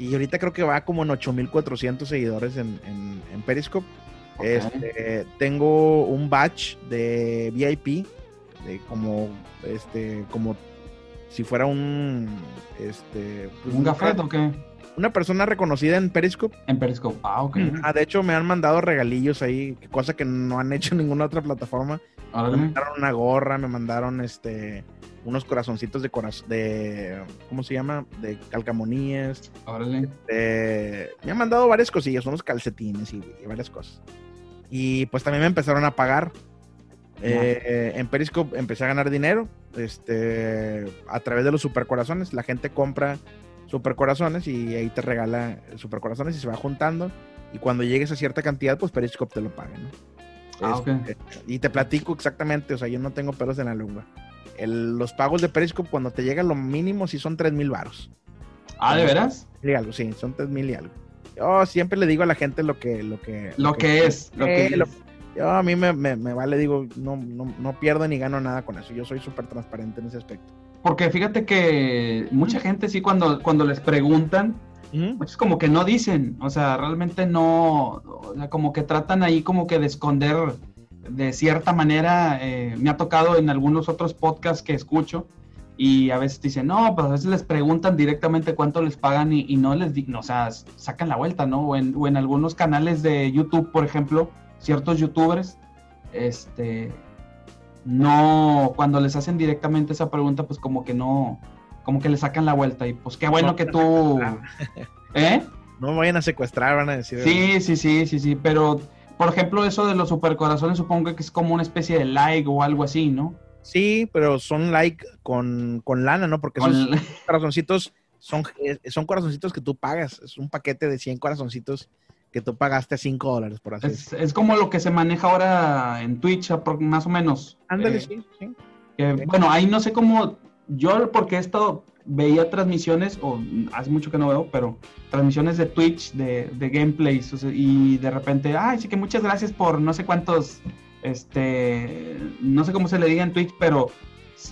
Y ahorita creo que va como en 8400 seguidores en, en, en Periscope. Este, tengo un batch de VIP, de como, este, como si fuera un, este, pues,
¿Un café o qué?
una persona reconocida en Periscope.
En Periscope. Ah, ok.
Ah, de hecho, me han mandado regalillos ahí, cosa que no han hecho en ninguna otra plataforma. Me mandaron una gorra, me mandaron este unos corazoncitos de corazón, de ¿cómo se llama? De calcamonías.
Órale.
de- me han mandado varias cosillas, unos calcetines y, y varias cosas. Y pues también me empezaron a pagar. Eh, en Periscope empecé a ganar dinero este, a través de los supercorazones. La gente compra supercorazones y ahí te regala supercorazones y se va juntando. Y cuando llegues a cierta cantidad, pues Periscope te lo paga, ¿no?
Ah, ok.
Este, y te platico exactamente, o sea, yo no tengo pelos en la lengua. El- los pagos de Periscope cuando te llega lo mínimo sí son 3 mil varos.
Ah, ¿de veras?
Y algo, sí, son 3 mil y algo. Yo siempre le digo a la gente lo que... Lo que,
Lo que es. Lo que
Eh, lo-. Yo a mí me, me- me vale, digo, no, no, no pierdo ni gano nada con eso. Yo soy súper transparente en ese aspecto.
Porque fíjate que mucha gente sí cuando, cuando les preguntan, muchos como que no dicen, o sea, realmente no, o sea, como que tratan ahí como que de esconder de cierta manera, eh, me ha tocado en algunos otros podcasts que escucho y a veces dicen, no, pues a veces les preguntan directamente cuánto les pagan y, y no les dicen, o sea, sacan la vuelta, ¿no? O en, o en algunos canales de YouTube, por ejemplo, ciertos youtubers, este, no, cuando les hacen directamente esa pregunta, pues como que no, como que le sacan la vuelta y pues qué bueno <laughs>
No,
que tú, ¿eh?
No me vayan a secuestrar, van a decir.
Sí, sí, sí, sí, sí, pero por ejemplo eso de los supercorazones supongo que es como una especie de like o algo así, ¿no?
Sí, pero son like con, con lana, ¿no? Porque esos
Con- <laughs>
corazoncitos son, eh, son corazoncitos que tú pagas. Es un paquete de 100 corazoncitos que tú pagaste a 5 dólares, por así
es, es como lo que se maneja ahora en Twitch, más o menos.
Ándale,
Eh,
sí, sí.
que. Bueno, ahí no sé cómo, yo porque he estado, veía transmisiones, o hace mucho que no veo, pero transmisiones de Twitch, de, de gameplays, o sea, y de repente, ay, sí que muchas gracias por no sé cuántos, este, no sé cómo se le diga en Twitch, pero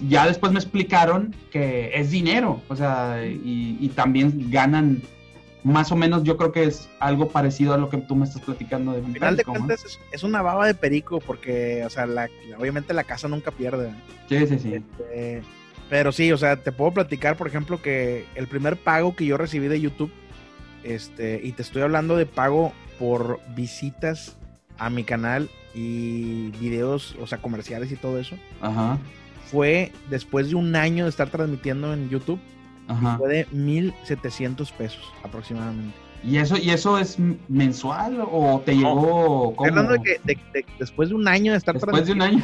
ya después me explicaron que es dinero, o sea, y, y también ganan más o menos, yo creo que es algo parecido a lo que tú me estás platicando de
Al final de cuentas es, es una baba de perico porque, o sea, la- obviamente la casa nunca pierde.
Sí, sí, sí.
Este, pero sí, o sea, te puedo platicar, por ejemplo, que el primer pago que yo recibí de YouTube, este, y te estoy hablando de pago por visitas a mi canal y videos, o sea, comerciales y todo eso,
Ajá,
fue después de un año de estar transmitiendo en YouTube,
ajá.
fue de 1.700 pesos aproximadamente.
¿Y eso, ¿Y eso es mensual o te llegó como
hablando de que de- de- después de un año de estar
después de un año?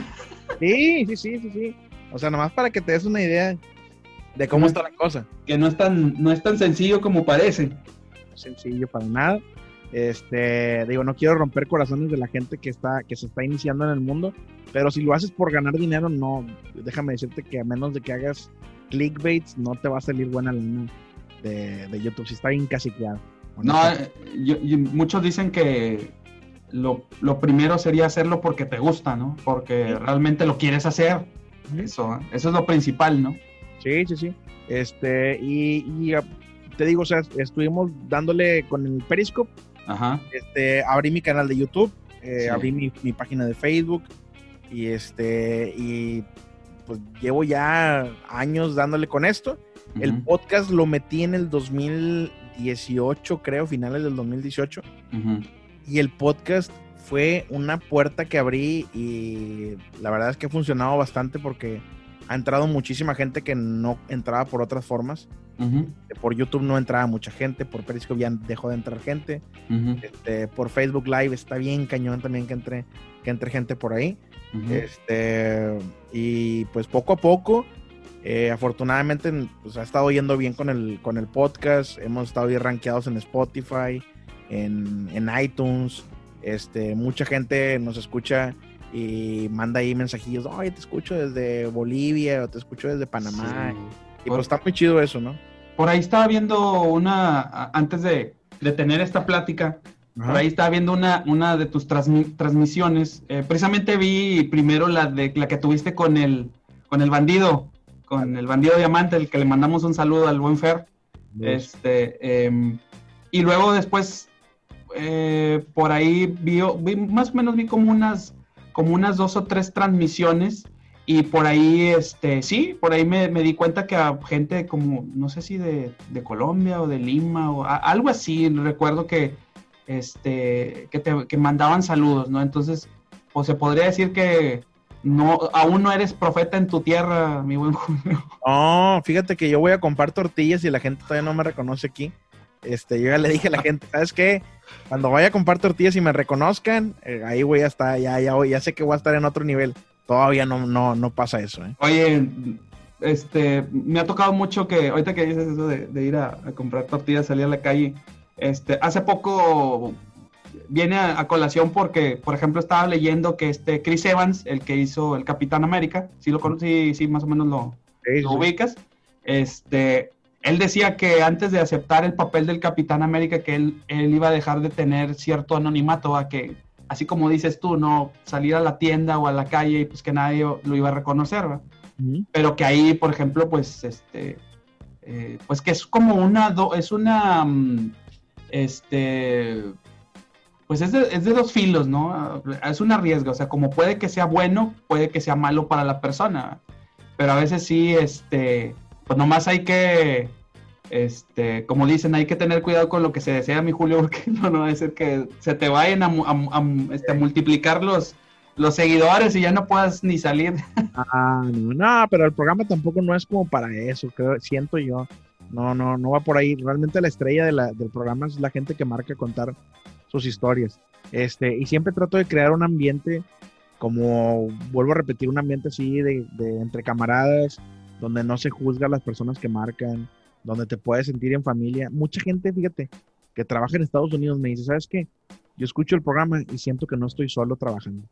Sí, sí, sí, sí, sí. O sea, nomás para que te des una idea de cómo está la cosa.
Que no es tan, no es tan sencillo como parece.
Sencillo para nada. Este, digo, no quiero romper corazones de la gente que está, que se está iniciando en el mundo, pero si lo haces por ganar dinero, no, déjame decirte que a menos de que hagas clickbaits, no te va a salir buena lana de, de YouTube, si está bien caciqueado.
No, eh, yo- yo- muchos dicen que lo, lo primero sería hacerlo porque te gusta, ¿no? Porque realmente lo quieres hacer. Eso, eso es lo principal, ¿no?
Sí, sí, sí. Este, y, y, ah, te digo, o sea, estuvimos dándole con el Periscope.
Ajá.
Este, abrí mi canal de YouTube, eh,
Sí.
abrí mi, mi página de Facebook y este, y pues llevo ya años dándole con esto. El podcast lo metí en el 2018, creo, finales del 2018.
ujú.
Y el podcast fue una puerta que abrí y la verdad es que ha funcionado bastante porque ha entrado muchísima gente que no entraba por otras formas.
Ujú,
Por YouTube no entraba mucha gente, por Periscope ya dejó de entrar gente. Este, por Facebook Live está bien cañón también que entre, que entre gente por ahí. Este, y pues poco a poco, eh, afortunadamente, pues ha estado yendo bien con el, con el podcast. Hemos estado bien rankeados en Spotify, en, en iTunes. Este, mucha gente nos escucha y manda ahí mensajillos. Oye, te escucho desde Bolivia o te escucho desde Panamá.
Sí.
Y pues está muy chido eso, ¿no?
Por ahí estaba viendo una, antes de, de tener esta plática, por ahí estaba viendo una, una de tus transmi- transmisiones. Eh, precisamente vi primero la de la que tuviste con el, con el bandido, con el bandido diamante, el que le mandamos un saludo al buen Fer. Este, em, y luego después, eh, por ahí vi, vi- más o menos vi como unas, como unas dos o tres transmisiones. Y por ahí, este, sí, por ahí me, me di cuenta que a gente como, no sé si de, de Colombia o de Lima o algo así, recuerdo que, este, que, te, que mandaban saludos, ¿no? Entonces, pues se podría decir que no, aún no eres profeta en tu tierra, mi buen Julio.
No, fíjate que yo voy a comprar tortillas y la gente todavía no me reconoce aquí. Este, yo ya le dije a la gente, ¿sabes qué? Cuando vaya a comprar tortillas y me reconozcan, eh, ahí voy a estar, ya, ya, ya sé que voy a estar en otro nivel. Todavía no, no, no pasa eso, ¿eh?
Oye, este, me ha tocado mucho que, ahorita que dices eso de, de ir a, a comprar tortillas, salir a la calle, este, hace poco viene a, a colación porque, por ejemplo, estaba leyendo que este Chris Evans, el que hizo el Capitán América, si lo conocí, sí, más o menos lo,
Sí,
lo
sí.
ubicas, este, él decía que antes de aceptar el papel del Capitán América, que él, él iba a dejar de tener cierto anonimato, a que, así como dices tú, no salir a la tienda o a la calle y pues que nadie lo iba a reconocer, pero que ahí, por ejemplo, pues, este, eh, pues que es como una, do- es una, mm, este, pues es de, es de dos filos, ¿no? Es un arriesgo, o sea, como puede que sea bueno, puede que sea malo para la persona, pero a veces sí, este, pues nomás hay que, este, como dicen, hay que tener cuidado con lo que se desea, mi Julio, <laughs> porque no, no va a que se te vayan este, a multiplicar los, los seguidores y ya no puedas ni salir. <laughs>
Ah, no, no, pero el programa tampoco no es como para eso, creo, siento yo. No, no, no va por ahí. Realmente la estrella de la- del programa es la gente que marca contar sus historias. Este, y siempre trato de crear un ambiente, como vuelvo a repetir, un ambiente así de entre camaradas, donde no se juzga a las personas que marcan, donde te puedes sentir en familia. Mucha gente, fíjate, que trabaja en Estados Unidos me dice, ¿sabes qué? Yo escucho el programa y siento que no estoy solo trabajando.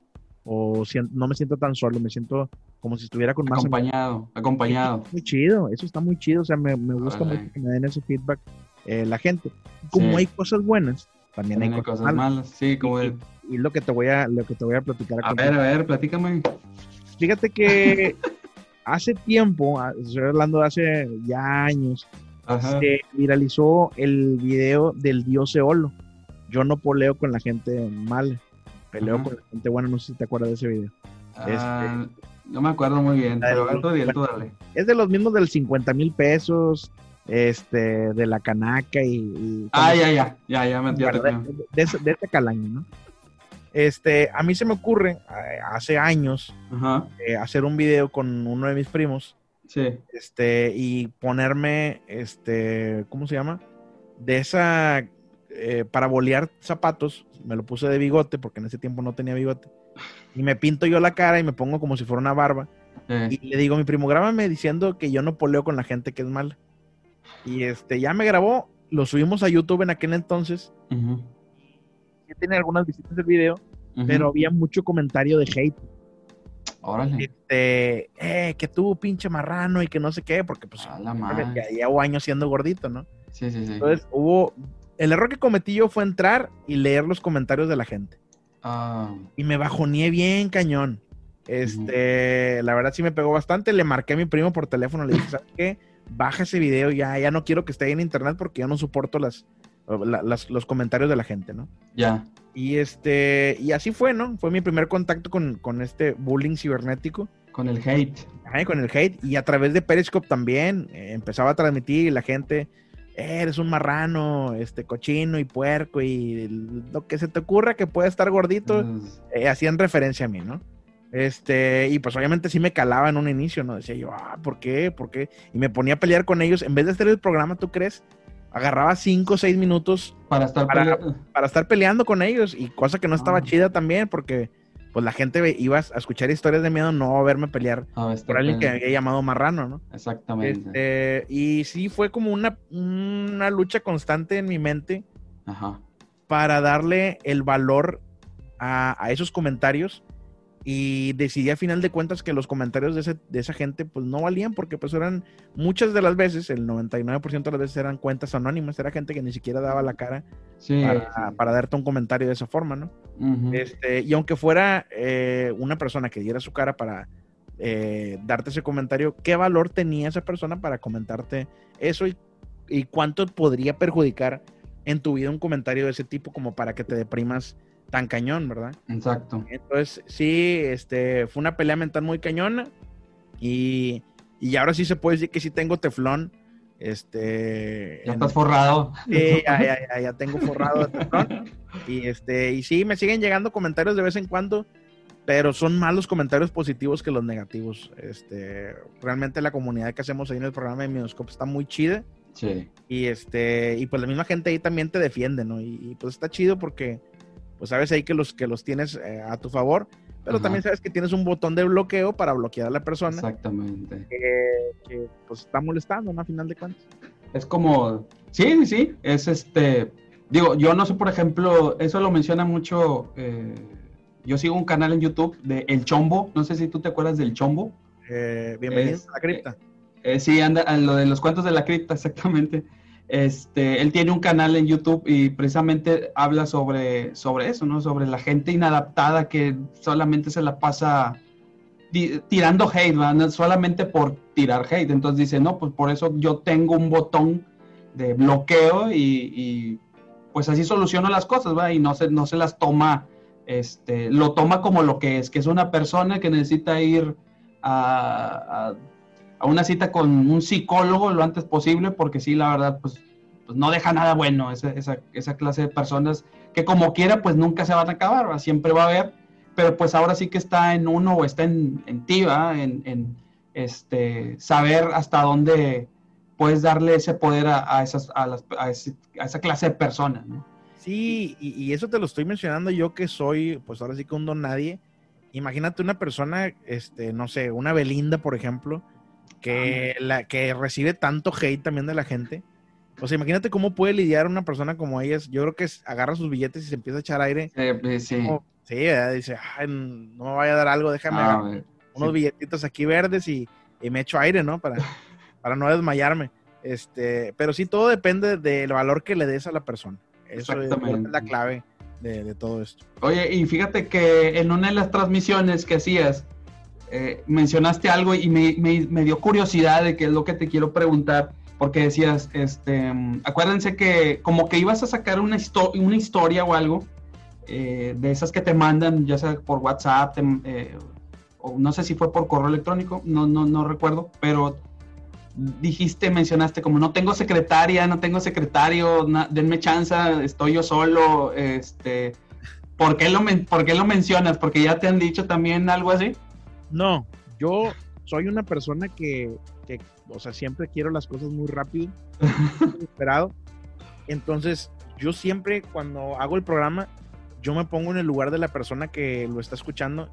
O no me siento tan solo, me siento como si estuviera con más amigos.
Acompañado, acompañado.
Muy chido, eso está muy chido, o sea, me, me gusta mucho que me den ese feedback eh, la gente. Como
Sí.
hay cosas buenas, también,
También
hay, cosas, malas.
Sí, como
Y-
de-
Y lo que te voy a, lo que te voy a platicar.
A
contigo.
ver, a ver, platícame.
Fíjate que hace tiempo, estoy hablando de hace ya años,
Ajá.
se viralizó el video del dios Eolo. Yo no poleo con la gente mala, peleo
Ajá.
con la gente buena, no sé si te acuerdas de ese video.
Ah, no me acuerdo muy bien, pero tú dale.
Es de los mismos del 50 mil pesos, este, de la canaca y... y
Ah, ya, ya, ya, ya, me, ya te
de, ese, de ese calaño, ¿no? Este, a mí se me ocurre, eh, hace años,
Ajá,
eh, hacer un video con uno de mis primos,
sí.
este, y ponerme, este, ¿cómo se llama? De esa, eh, para bolear zapatos, me lo puse de bigote, porque en ese tiempo no tenía bigote, y me pinto yo la cara y me pongo como si fuera una barba, y le digo a mi primo, grábame diciendo que yo no poleo con la gente que es mala. Y este, ya me grabó, lo subimos a YouTube en aquel entonces,
Ujú,
tiene algunas visitas el video, pero había mucho comentario de hate.
Órale.
Este, eh, que tú pinche marrano y que no sé qué, porque pues
A la madre.
llevo años siendo gordito, ¿no?
Sí, sí, sí.
Entonces hubo, el error que cometí yo fue entrar y leer los comentarios de la gente.
Ah,
y me bajoneé bien cañón. Este, la verdad sí me pegó bastante. Le marqué a mi primo por teléfono, le dije, ¿sabes qué? Baja ese video, ya, ya no quiero que esté en internet porque yo no soporto las, la- las- los comentarios de la gente, ¿no?
ya.
Y este, y así fue, ¿no? Fue mi primer contacto con, con este bullying cibernético,
Con el hate.
ajá, con el hate, y a través de Periscope también, eh, empezaba a transmitir y la gente, "Eh, eres un marrano, este, cochino y puerco, y lo que se te ocurra que pueda estar gordito, eh, hacían referencia a mí, ¿no? Este, y pues obviamente sí me calaba en un inicio, ¿no? Decía yo, ah, ¿por qué? ¿Por qué? Y me ponía a pelear con ellos. En vez de hacer el programa, ¿tú crees? Agarraba cinco o seis minutos
para estar
Para- estar peleando con ellos. Y cosa que no estaba
Ah.
chida también, porque pues la gente iba a escuchar historias de miedo, no a verme pelear
a estar
por alguien que me había llamado marrano, ¿no?
Exactamente.
Este, y sí fue como una, una lucha constante en mi mente
Ajá.
para darle el valor a, a esos comentarios y decidí a final de cuentas que los comentarios de, ese- de esa gente pues no valían porque pues eran muchas de las veces, el 99% de las veces eran cuentas anónimas, era gente que ni siquiera daba la cara
Sí.
para,
sí.
para darte un comentario de esa forma, ¿no? Este, y aunque fuera eh, una persona que diera su cara para eh, darte ese comentario, ¿qué valor tenía esa persona para comentarte eso y, y cuánto podría perjudicar en tu vida un comentario de ese tipo como para que te deprimas tan cañón, ¿verdad?
Exacto.
Entonces, sí, este, fue una pelea mental muy cañona y, y ahora sí se puede decir que sí tengo teflón. Este,
Ya estás forrado.
Sí, ya, ya, ya, ya tengo forrado de teflón. <laughs> Y este, y sí, me siguen llegando comentarios de vez en cuando, pero son más los comentarios positivos que los negativos. Este, realmente la comunidad que hacemos ahí en el programa de Minoscope está muy chida.
Sí.
Y este, y pues la misma gente ahí también te defiende, ¿no? Y, y, pues está chido porque pues sabes ahí que los que los tienes eh, a tu favor, pero
Ajá.
también sabes que tienes un botón de bloqueo para bloquear a la persona
Exactamente.
que, que, pues está molestando, ¿no? A final de cuentas.
Es como, sí, sí, es este, digo, yo no sé, por ejemplo, eso lo menciona mucho, eh, yo sigo un canal en YouTube de El Chombo, no sé si tú te acuerdas del Chombo.
Eh, bienvenidos
Es-
a la cripta.
Eh, sí, anda, a lo de los cuentos de la cripta, <laughs> exactamente. Este, él tiene un canal en YouTube y precisamente habla sobre, sobre eso, ¿no? Sobre la gente inadaptada que solamente se la pasa tirando hate. No solamente por tirar hate. Entonces dice, no, pues por eso yo tengo un botón de bloqueo y, pues así soluciono las cosas, ¿verdad? Y no se, no se las toma, este, lo toma como lo que es, que es una persona que necesita ir a a una cita con un psicólogo lo antes posible, porque sí, la verdad, pues, pues no deja nada bueno esa, esa, clase de personas que como quiera, pues nunca se van a acabar, siempre va a haber, pero pues ahora sí que está en uno o está en, en ti. En, en, este, saber hasta dónde puedes darle ese poder a, a esas, a, las, a esa clase de personas, ¿no?
Sí, y, y eso te lo estoy mencionando yo que soy, pues ahora sí que un don nadie. Imagínate una persona, este, no sé, una Belinda, por ejemplo, que, la, que recibe tanto hate también de la gente. O sea, imagínate cómo puede lidiar una persona como ellas. Yo creo que agarra sus billetes y se empieza a echar aire.
Eh, sí.
Como- sí, dice, "Ay, no me vaya a dar algo, déjame
Ah,
unos
sí.
billetitos aquí verdes y, y me echo aire, ¿no? Para, <laughs> para no desmayarme. Este, pero sí, todo depende del valor que le des a la persona. Eso es, la clave de, de todo esto.
Oye, y fíjate que en una de las transmisiones que hacías, eh, mencionaste algo y me, me- dio curiosidad de qué es lo que te quiero preguntar, porque decías, este, acuérdense que como que ibas a sacar una, histo- una historia o algo, eh, de esas que te mandan, ya sea por WhatsApp, te- eh, o no sé si fue por correo electrónico, no, no, no recuerdo, pero dijiste, mencionaste como no tengo secretaria, no tengo secretario, denme chance, estoy yo solo, este, ¿por qué, lo ¿por qué lo mencionas? Porque ya te han dicho también algo así.
No, yo soy una persona que, que, o sea, siempre quiero las cosas muy rápido, <laughs> muy esperado. Entonces, yo siempre cuando hago el programa, yo me pongo en el lugar de la persona que lo está escuchando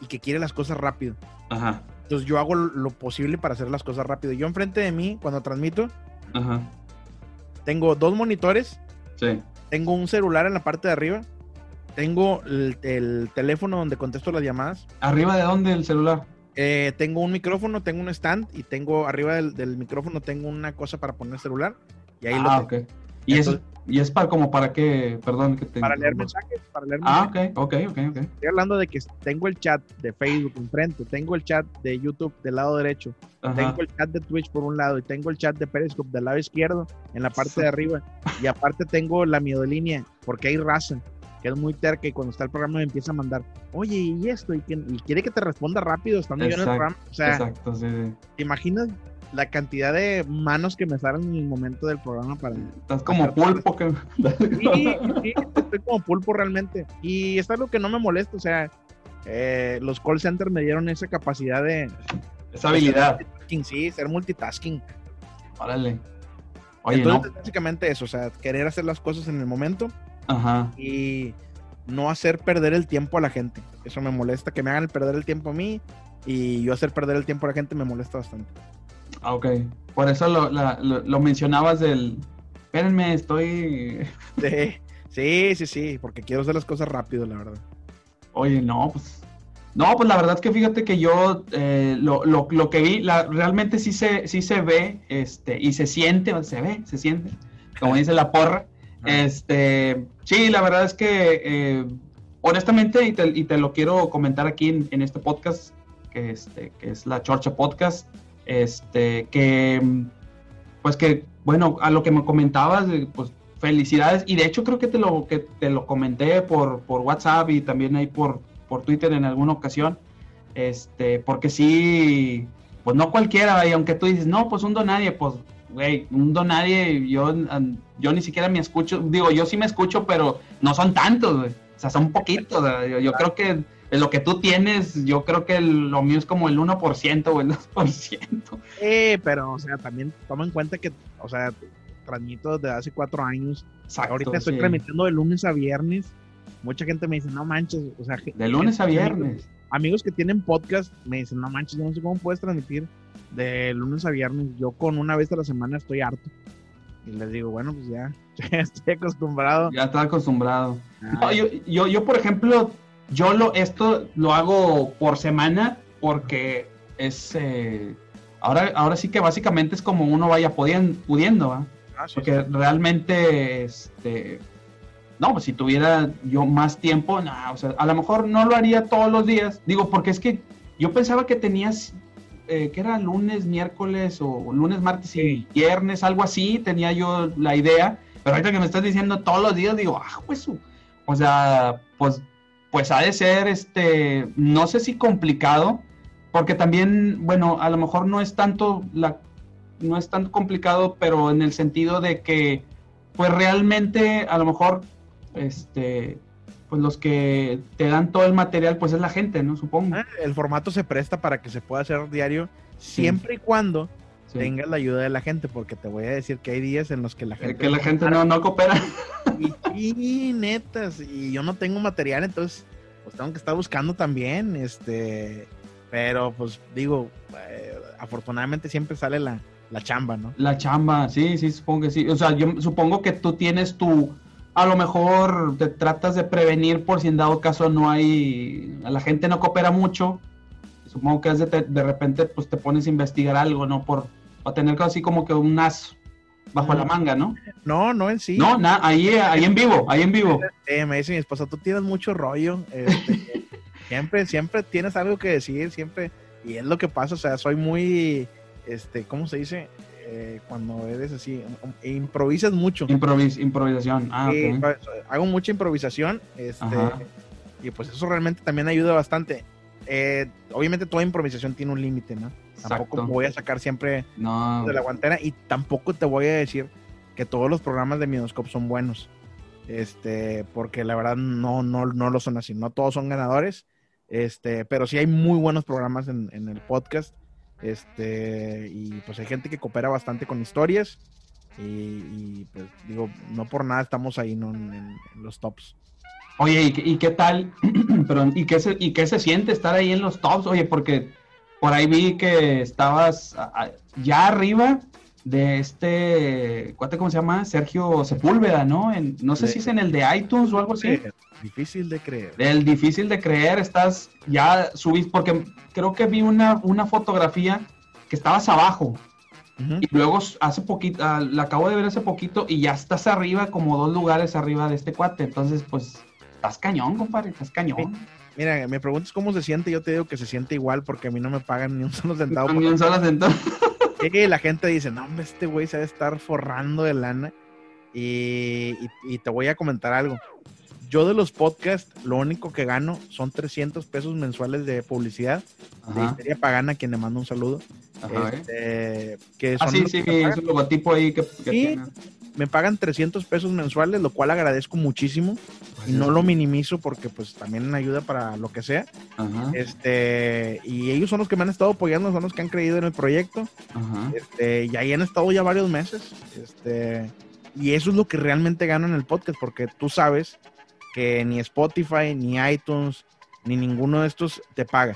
y que quiere las cosas rápido.
Ajá,
Entonces, yo hago lo posible para hacer las cosas rápido. Yo enfrente de mí, cuando transmito,
ajá,
tengo dos monitores,
sí,
tengo un celular en la parte de arriba, tengo el, el teléfono donde contesto las llamadas,
¿Arriba de dónde el celular?
eh, tengo un micrófono, tengo un stand y tengo arriba del, del micrófono tengo una cosa para poner el celular y ahí
ah,
lo tengo.
ok. Y,
Entonces-
es, y es para como para qué, perdón que te
Para leer mensajes, para leer
Ah,
mensajes.
ok, ok, ok, ok.
Estoy hablando de que tengo el chat de Facebook enfrente, tengo el chat de YouTube del lado derecho,
Ajá.
tengo el chat de Twitch por un lado y tengo el chat de Periscope del lado izquierdo en la parte <laughs> de arriba. Y aparte tengo la miodolínea, porque hay raza que es muy terca y cuando está el programa me empieza a mandar, oye, y esto, y, que- y quiere que te responda rápido estando yo en el
Exacto,
programa. O sea,
Exacto, sí, sí.
¿te imaginas la cantidad de manos que me salen en el momento del programa para...
Estás como pulpo que... <laughs>
Sí, sí, estoy como pulpo realmente. Y es algo que no me molesta, o sea, eh, los call centers me dieron esa capacidad de...
Esa habilidad.
multitasking, Sí, ser multitasking.
Órale. Oye,
Entonces, básicamente eso, o sea, querer hacer las cosas en el momento
no. Ajá.
y no hacer perder el tiempo a la gente. Eso me molesta, que me hagan perder el tiempo a mí y yo hacer perder el tiempo a la gente me molesta bastante.
Ah, ok. Por eso lo, la- lo, lo mencionabas del... Espérenme, estoy... <laughs>
Sí, sí, sí, sí, porque quiero hacer las cosas rápido, la verdad.
Oye, no, pues... No, pues la verdad es que fíjate que yo eh, lo, lo, lo que vi, la, realmente sí se, sí se ve este, y se siente, se ve, se siente, como dice la porra. Este, sí, la verdad es que eh, honestamente, y te, y te lo quiero comentar aquí en, en este podcast, que, este, que es la Chorcha Podcast, este, que pues que, bueno, a lo que me comentabas, eh, pues felicidades, y de hecho creo que te lo, que te lo comenté por, por WhatsApp y también ahí por, por Twitter en alguna ocasión, este, porque sí, pues no cualquiera, y aunque tú dices, no, pues un donadie, pues, güey, un donadie, yo, yo ni siquiera me escucho, digo, yo sí me escucho, pero no son tantos, güey, o sea, son poquitos, o sea, yo, yo creo que lo que tú tienes, yo creo que lo mío es como el 1% o el 2%.
Eh, pero, o sea, también toma en cuenta que, o sea, transmito desde hace cuatro años.
Exacto,
Ahorita estoy
sí.
transmitiendo de lunes a viernes. Mucha gente me dice, no manches, o sea,
De lunes a viernes.
Amigos que tienen podcast me dicen, no manches, yo no sé cómo puedes transmitir de lunes a viernes. Yo con una vez a la semana estoy harto. Y les digo, bueno, pues ya, <laughs> ya estoy acostumbrado.
Ya estás acostumbrado.
Ah,
No, yo, yo, yo, por ejemplo, yo lo, esto lo hago por semana porque es... eh, ahora, ahora sí que básicamente es como uno vaya pudiendo,
ah, sí,
Porque realmente, este... No, pues si tuviera yo más tiempo, no, o sea, a lo mejor no lo haría todos los días. Digo, porque es que yo pensaba que tenías, eh, que era lunes, miércoles o lunes, martes y viernes, algo así, tenía yo la idea. Pero ahorita que me estás diciendo todos los días, digo, ah, pues, o sea, pues, pues ha de ser, este, no sé si complicado, porque también, bueno, a lo mejor no es tanto la, no es tan complicado, pero en el sentido de que, pues realmente, a lo mejor, este, pues los que te dan todo el material, pues es la gente, ¿no? Supongo.
Ah, El formato se presta para que se pueda hacer diario siempre y cuando
Sí.
tengas la ayuda de la gente, porque te voy a decir que hay días en los que la
Eh,
gente...
que la gente no, no coopera.
Y, y netas, y yo no tengo material, entonces pues tengo que estar buscando también, este, pero pues digo, eh, afortunadamente siempre sale la, la chamba, ¿no?
La chamba, sí, sí, supongo que sí. O sea, yo supongo que tú tienes tu, a lo mejor te tratas de prevenir por si en dado caso no hay, la gente no coopera mucho. Supongo que es de, de repente pues te pones a investigar algo, ¿no? Por, para tener así como que un as bajo la manga, ¿no?
No, no en sí.
No, nada, ahí, ahí en vivo, ahí en vivo.
Eh, me dice mi esposa, tú tienes mucho rollo, este, <laughs> siempre, siempre tienes algo que decir, siempre, y es lo que pasa, o sea, soy muy, este, ¿cómo se dice? Eh, cuando eres así, improvisas mucho.
Improvis, improvisación. Ah,
Sí,
ok.
pues, hago mucha improvisación, este,
Ajá.
y pues eso realmente también ayuda bastante. Eh, obviamente toda improvisación tiene un límite, ¿no? Tampoco
Exacto.
voy a sacar siempre
No.
de la guantera y tampoco te voy a decir que todos los programas de Minoscope son buenos. Este, porque la verdad no, no, no lo son así, no todos son ganadores. Este, pero sí hay muy buenos programas en, en el podcast. Este, y pues hay gente que coopera bastante con historias. Y, y, pues digo, no por nada estamos ahí ¿no? en, en- en los tops.
Oye, ¿y, qué- y qué tal? <clears throat> Perdón, ¿y qué, se, ¿y qué se siente estar ahí en los tops? Oye, porque por ahí vi que estabas ya arriba de este, ¿cuánto cómo se llama? Sergio Sepúlveda, ¿no? En- no sé si es en el de iTunes o algo así.
Difícil de creer.
El difícil de creer, estás, ya subiste, porque creo que vi una, una fotografía que estabas abajo. Y luego hace poquito, ah, la acabo de ver hace poquito y ya estás arriba, como dos lugares arriba de este cuate. Entonces, pues, estás cañón, compadre, estás cañón.
Mira, me preguntas cómo se siente, yo te digo que se siente igual porque a mí no me pagan ni un solo <laughs> centavo. por
También solas entonces.
Y la gente dice, no, hombre, este güey se debe estar forrando de lana. Y, y- y te voy a comentar algo. Yo de los podcasts, lo único que gano son 300 pesos mensuales de publicidad. De
Ajá,
Histeria Pagana, quien le mando un saludo.
ajá.
Este, que
Ah, sí, sí,
que
es un logotipo ahí que, que
Sí.
tiene.
me pagan 300 pesos mensuales, lo cual agradezco muchísimo. Y no lo minimizo porque pues también ayuda para lo que sea.
Ajá,
Este, y ellos son los que me han estado apoyando, son los que han creído en el proyecto.
ajá.
Este, y ahí han estado ya varios meses. Este, y eso es lo que realmente gano en el podcast, porque tú sabes que ni Spotify, ni iTunes, ni ninguno de estos te paga.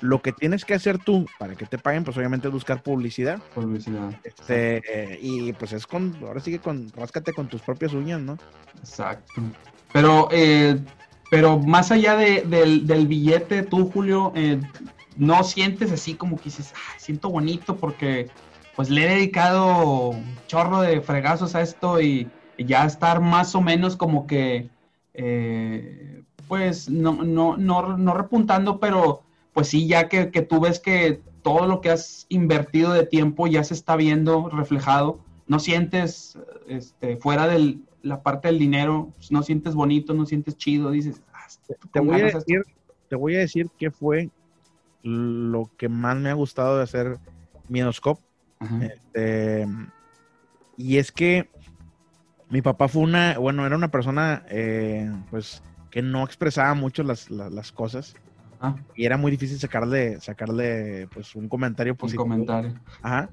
Lo que tienes que hacer tú para que te paguen, pues obviamente es buscar publicidad.
Publicidad.
Este, eh, y pues es con, ahora sí que con, ráscate con tus propias uñas, ¿no?
Exacto. Pero, eh, pero más allá de- del, del billete, tú, Julio, eh, no sientes así como que dices, "Ay, siento bonito porque pues le he dedicado un chorro de fregazos a esto y, y ya estar más o menos como que, eh, pues, no, no, no, no repuntando, pero pues sí, ya que, que tú ves que todo lo que has invertido de tiempo ya se está viendo reflejado, no sientes, este, fuera de la parte del dinero, pues, no sientes bonito, no sientes chido, dices, "Ah,
Te voy, a
ganas esto".
decir, te voy a decir qué fue lo que más me ha gustado de hacer Miedoscope. Este, y es que mi papá fue una, bueno, era una persona, eh, pues, que no expresaba mucho las, las, las cosas
Ah,
y era muy difícil sacarle, sacarle, pues, un comentario
un
positivo.
comentario.
Ajá.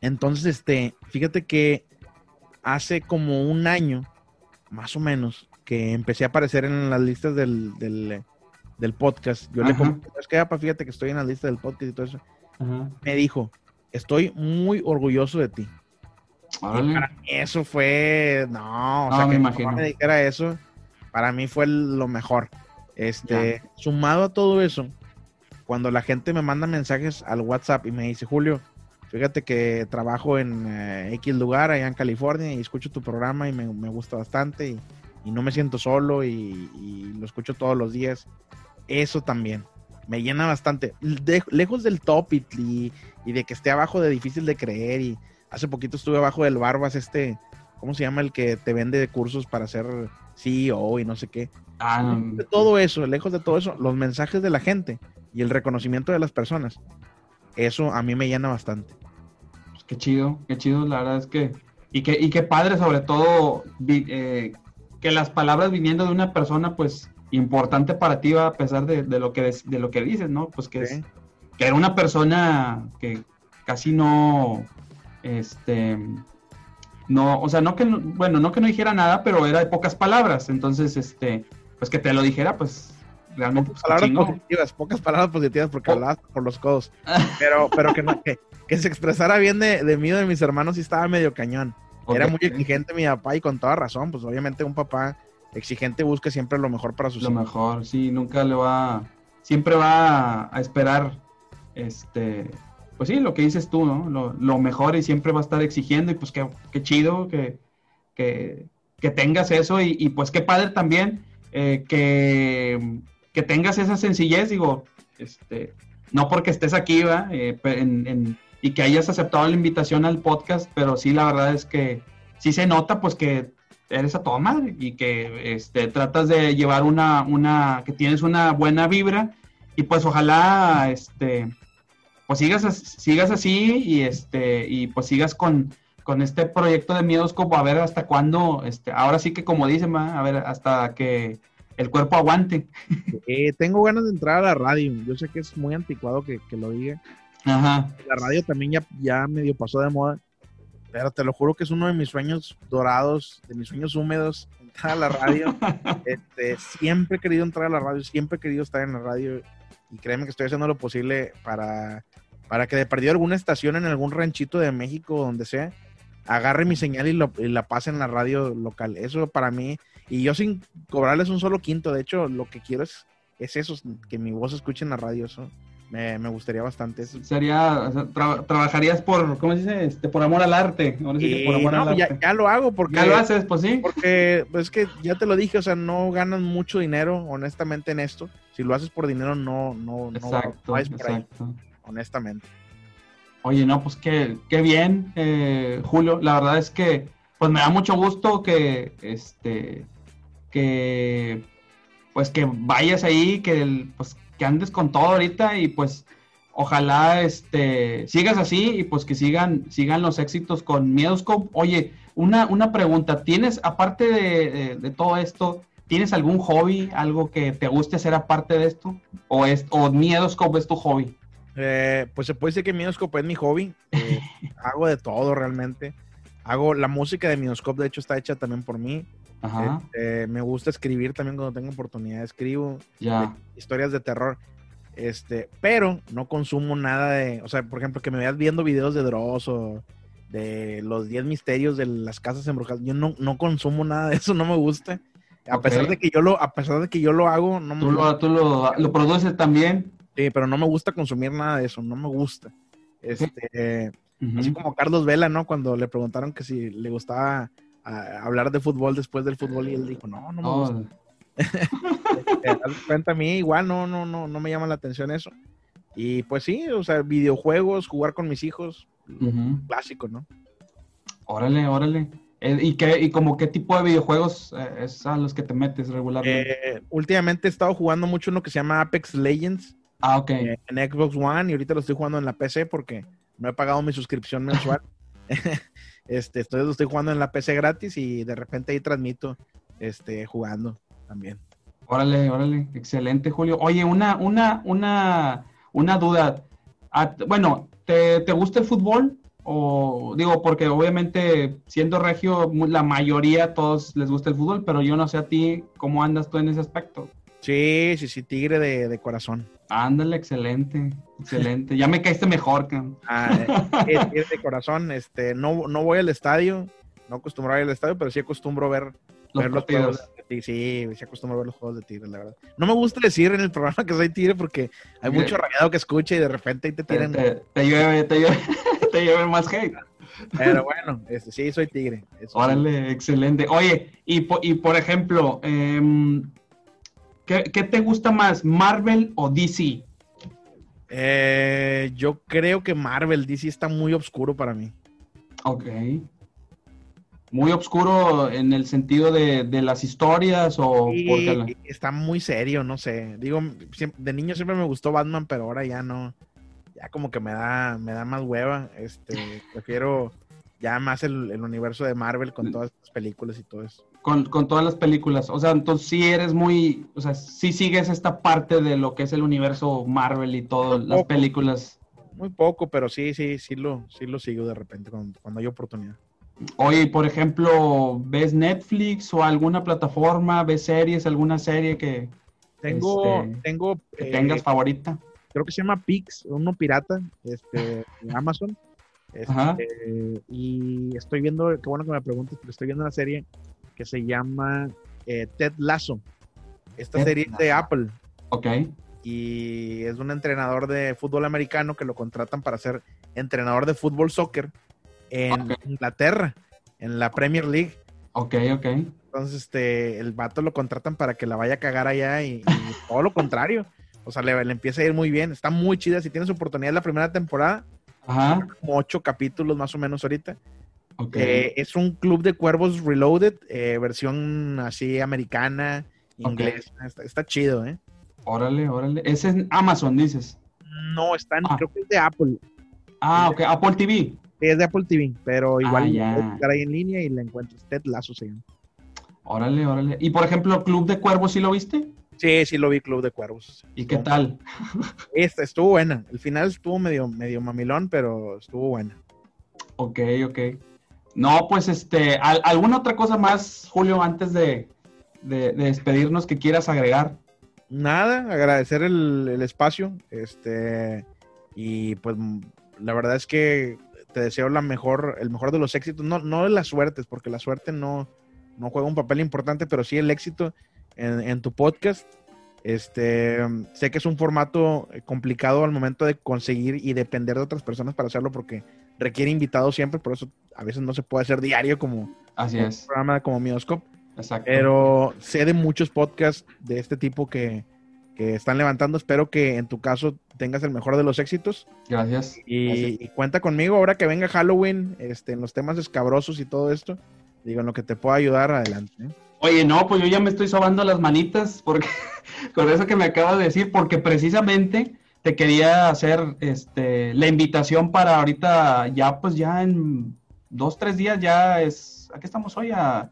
Entonces, este, fíjate que hace como un año, más o menos, que empecé a aparecer en las listas del, del, del podcast. Yo le comenté, es que, papá, fíjate que estoy en la lista del podcast y todo eso.
Ajá.
Me dijo, estoy muy orgulloso de ti. Y para mí eso fue, no, o
No,
sea,
me
que
imagino.
me dijera eso, para mí fue lo mejor. Este, sumado a todo eso, cuando la gente me manda mensajes al WhatsApp y me dice, Julio, fíjate que trabajo en eh, X lugar allá en California y escucho tu programa y me, me gusta bastante y, y no me siento solo y, y lo escucho todos los días. Eso también me llena bastante. De- lejos del top y- y de que esté abajo de difícil de creer y hace poquito estuve abajo del Barbas este, ¿cómo se llama? El que te vende cursos para ser CEO y no sé qué.
Ah, no.
De todo eso, lejos de todo eso, los mensajes de la gente y el reconocimiento de las personas, eso a mí me llena bastante.
Pues qué chido, qué chido, la verdad es que. Y qué, y qué padre, sobre todo, eh, que las palabras viniendo de una persona, pues, importante para ti, a pesar de, de lo, que, des- de lo que dices, ¿no? Pues que, es- que era una persona que casi no. Este. No, o sea, no que, no- bueno, no que no dijera nada, pero era de pocas palabras. Entonces, este, pues que te lo dijera, pues, realmente. pues, qué
Palabras positivas, pocas palabras positivas porque
Oh.
hablabas por los codos. <laughs> Pero, pero que, no- que, que se expresara bien de, de mí o de mis hermanos y estaba medio cañón. Era muy exigente mi papá y con toda razón, pues obviamente un papá exigente busca siempre lo mejor para sus
Lo
hijos.
mejor, sí, nunca le va, siempre va a esperar, este, pues sí, lo que dices tú, ¿no? Lo, lo mejor y siempre va a estar exigiendo y pues qué, qué chido que, que, que tengas eso y, y, pues qué padre también eh, que, que tengas esa sencillez, digo, este, no porque estés aquí, ¿va? Eh, en- en- y que hayas aceptado la invitación al podcast, pero sí, la verdad es que sí se nota pues que eres a toda madre y que este, tratas de llevar una, una, que tienes una buena vibra y pues ojalá, este, pues sigas, as- sigas así y este, y pues sigas con, con este proyecto de miedos como a ver hasta cuándo, este, ahora sí que como dicen, ¿va? a ver hasta que el cuerpo aguante.
Eh, tengo ganas de entrar a la radio. Yo sé que es muy anticuado que, que lo diga.
Ajá.
La radio también ya, ya medio pasó de moda. Pero te lo juro que es uno de mis sueños dorados, de mis sueños húmedos, entrar a la radio. <laughs> Este, siempre he querido entrar a la radio, siempre he querido estar en la radio. Y créeme que estoy haciendo lo posible para, para que de perdido alguna estación en algún ranchito de México, donde sea, agarre mi señal y, lo- y la pase en la radio local. Eso para mí, y yo sin cobrarles un solo quinto, de hecho, lo que quiero es, es eso, que mi voz escuche en la radio. Eso, Me, me gustaría bastante eso.
Sería, o sea, tra- trabajarías por, ¿cómo se dice? Este, por amor al arte. Ahora sí que por
Y
amor
no,
al
ya,
arte.
ya lo hago porque,
Ya lo haces, pues sí.
porque pues es que ya te lo dije, o sea, no ganan mucho dinero, honestamente, en esto. Si lo haces por dinero, no, no,
Exacto,
no es por ahí,
exacto.
Honestamente.
Oye, no, pues qué, qué bien, eh, Julio. La verdad es que, pues me da mucho gusto que, este, que, pues que vayas ahí, que, el- pues que andes con todo ahorita y pues ojalá, este, sigas así y pues que sigan, sigan los éxitos con Miedoscope. Oye, una, una pregunta, ¿tienes, aparte de, de- de todo esto, ¿tienes algún hobby, algo que te guste hacer aparte de esto? ¿O es, o Miedoscope es tu hobby?
Eh, pues se puede decir que Minoscope es mi hobby. Eh, <laughs> hago de todo realmente. Hago la música de Minoscope, de hecho, está hecha también por mí.
Ajá,
Este, me gusta escribir también cuando tengo oportunidad. Escribo
ya.
historias de terror. Este, pero no consumo nada de, o sea, por ejemplo, que me veas viendo videos de Dross o de los 10 misterios de las casas embrujadas. Yo no, no consumo nada de eso, no me gusta. A
Ok.
pesar de que yo lo, a pesar de que yo lo hago, no me
Tú lo, tú lo, lo produces también.
Sí, pero no me gusta consumir nada de eso, no me gusta. Este, así como Carlos Vela, ¿no? Cuando le preguntaron que si le gustaba ah, hablar de fútbol después del fútbol y él dijo, no, no me
Oh,
gusta. <laughs> Te das cuenta a mí, igual no, no, no, no me llama la atención eso. Y pues sí, o sea, videojuegos, jugar con mis hijos,
ujú.
clásico, ¿no?
Órale, órale. Eh, ¿Y, qué, ¿Y como qué tipo de videojuegos eh, es a los que te metes regularmente?
Eh, últimamente he estado jugando mucho uno que se llama Apex Legends
ah, ok.
eh, en Xbox One y ahorita lo estoy jugando en la PC porque no he pagado mi suscripción mensual. <laughs> este, estoy, lo estoy jugando en la PC gratis y de repente ahí transmito este, jugando también.
Órale, órale. Excelente, Julio. Oye, una, una, una, una duda. Ah, bueno, ¿te, ¿te gusta el fútbol? O digo, porque obviamente siendo regio, la mayoría a todos les gusta el fútbol, pero yo no sé a ti cómo andas tú en ese aspecto.
Sí, sí, sí, tigre de, de corazón.
Ándale, excelente, excelente. Ya me caíste mejor, cabrón.
Ah, eh, tigre de corazón. Este, no, no voy al estadio, no acostumbro a ir al estadio, pero sí acostumbro ver
Los
ver los juegos de Tigre. Sí, sí acostumbro a ver los juegos de Tigre, la verdad. No me gusta decir en el programa que soy Tigre porque hay mucho rayado que escucha y de repente ahí te
Te,
tiran.
te- te llueve, te llueve, <laughs> te llueve más hate.
Pero bueno, este, sí, soy Tigre. eso sí.
Órale, excelente. Oye, y, po- y por ejemplo, em, ¿qué, qué te gusta más, Marvel o DC?
Eh, yo creo que Marvel DC está muy oscuro para mí.
Ok. Muy oscuro en el sentido de, de las historias o porque la-
está muy serio, no sé. Digo, de niño siempre me gustó Batman, pero ahora ya no. Ya como que me da, me da más hueva. Este, prefiero ya más el, el universo de Marvel con todas las películas y todo eso.
Con, con todas las películas. O sea, entonces sí eres muy, o sea, sí sigues esta parte de lo que es el universo Marvel y todas las
poco.
películas.
Muy poco, pero sí, sí, sí lo, sí lo sigo de repente cuando, cuando hay oportunidad.
Oye, por ejemplo, ¿ves Netflix o alguna plataforma? ¿Ves series, alguna serie que,
Tengo,
Este,
tengo,
que
eh,
tengas favorita?
creo que se llama Pix, uno pirata, este, de Amazon. Este,
Ajá.
y estoy viendo, qué bueno que me preguntes, pero estoy viendo una serie que se llama eh, Ted Lasso. Esta
Ted
serie es de
Lasso.
Apple
Ok.
y es un entrenador de fútbol americano que lo contratan para ser entrenador de fútbol soccer en. Inglaterra, en la Premier League.
Ok, ok.
Entonces, este, el vato lo contratan para que la vaya a cagar allá y, y <laughs> todo lo contrario. O sea, le, le empieza a ir muy bien. Está muy chida. Si tienes oportunidad la primera temporada,
Ajá.
como ocho capítulos más o menos ahorita.
Ok.
Eh, es un club de cuervos reloaded, eh, versión así americana, inglesa. Está, está chido, ¿eh?
Órale, órale. Ese es Amazon, dices.
No, está en,
Ah.
creo que es de Apple.
Ah, ok. Apple TV.
Es de Apple TV, pero igual
Ah,
la
ya.
puedes buscar ahí en línea y la encuentras. Ted Lasso se llama.
Órale, órale. Y por ejemplo, Club de Cuervos, ¿sí lo viste?
Sí, sí lo vi, Club de Cuervos.
¿Y qué tal? <laughs>
Esta estuvo buena. El final estuvo medio, medio mamilón, pero estuvo buena.
Ok, ok. No, pues este, ¿al- ¿alguna otra cosa más, Julio, antes de, de- de despedirnos que quieras agregar?
Nada, agradecer el, el espacio. Este, y pues la verdad es que te deseo la mejor, el mejor de los éxitos. No, no de las suertes, porque la suerte no, no juega un papel importante, pero sí el éxito en, en tu podcast. Este, sé que es un formato complicado al momento de conseguir y depender de otras personas para hacerlo porque requiere invitados siempre, por eso a veces no se puede hacer diario como,
Así
como
es.
un programa como Mioscope.
Exacto.
Pero sé de muchos podcasts de este tipo que, que están levantando. Espero que en tu caso tengas el mejor de los éxitos.
Gracias.
Y,
Gracias.
y cuenta conmigo ahora que venga Halloween, este, en los temas escabrosos y todo esto. Digo, en lo que te pueda ayudar, adelante. ¿eh?
Oye, no, pues yo ya me estoy sobando las manitas porque <laughs> con eso que me acabas de decir, porque precisamente te quería hacer este la invitación para ahorita, ya pues ya en dos, tres días ya es, aquí estamos hoy a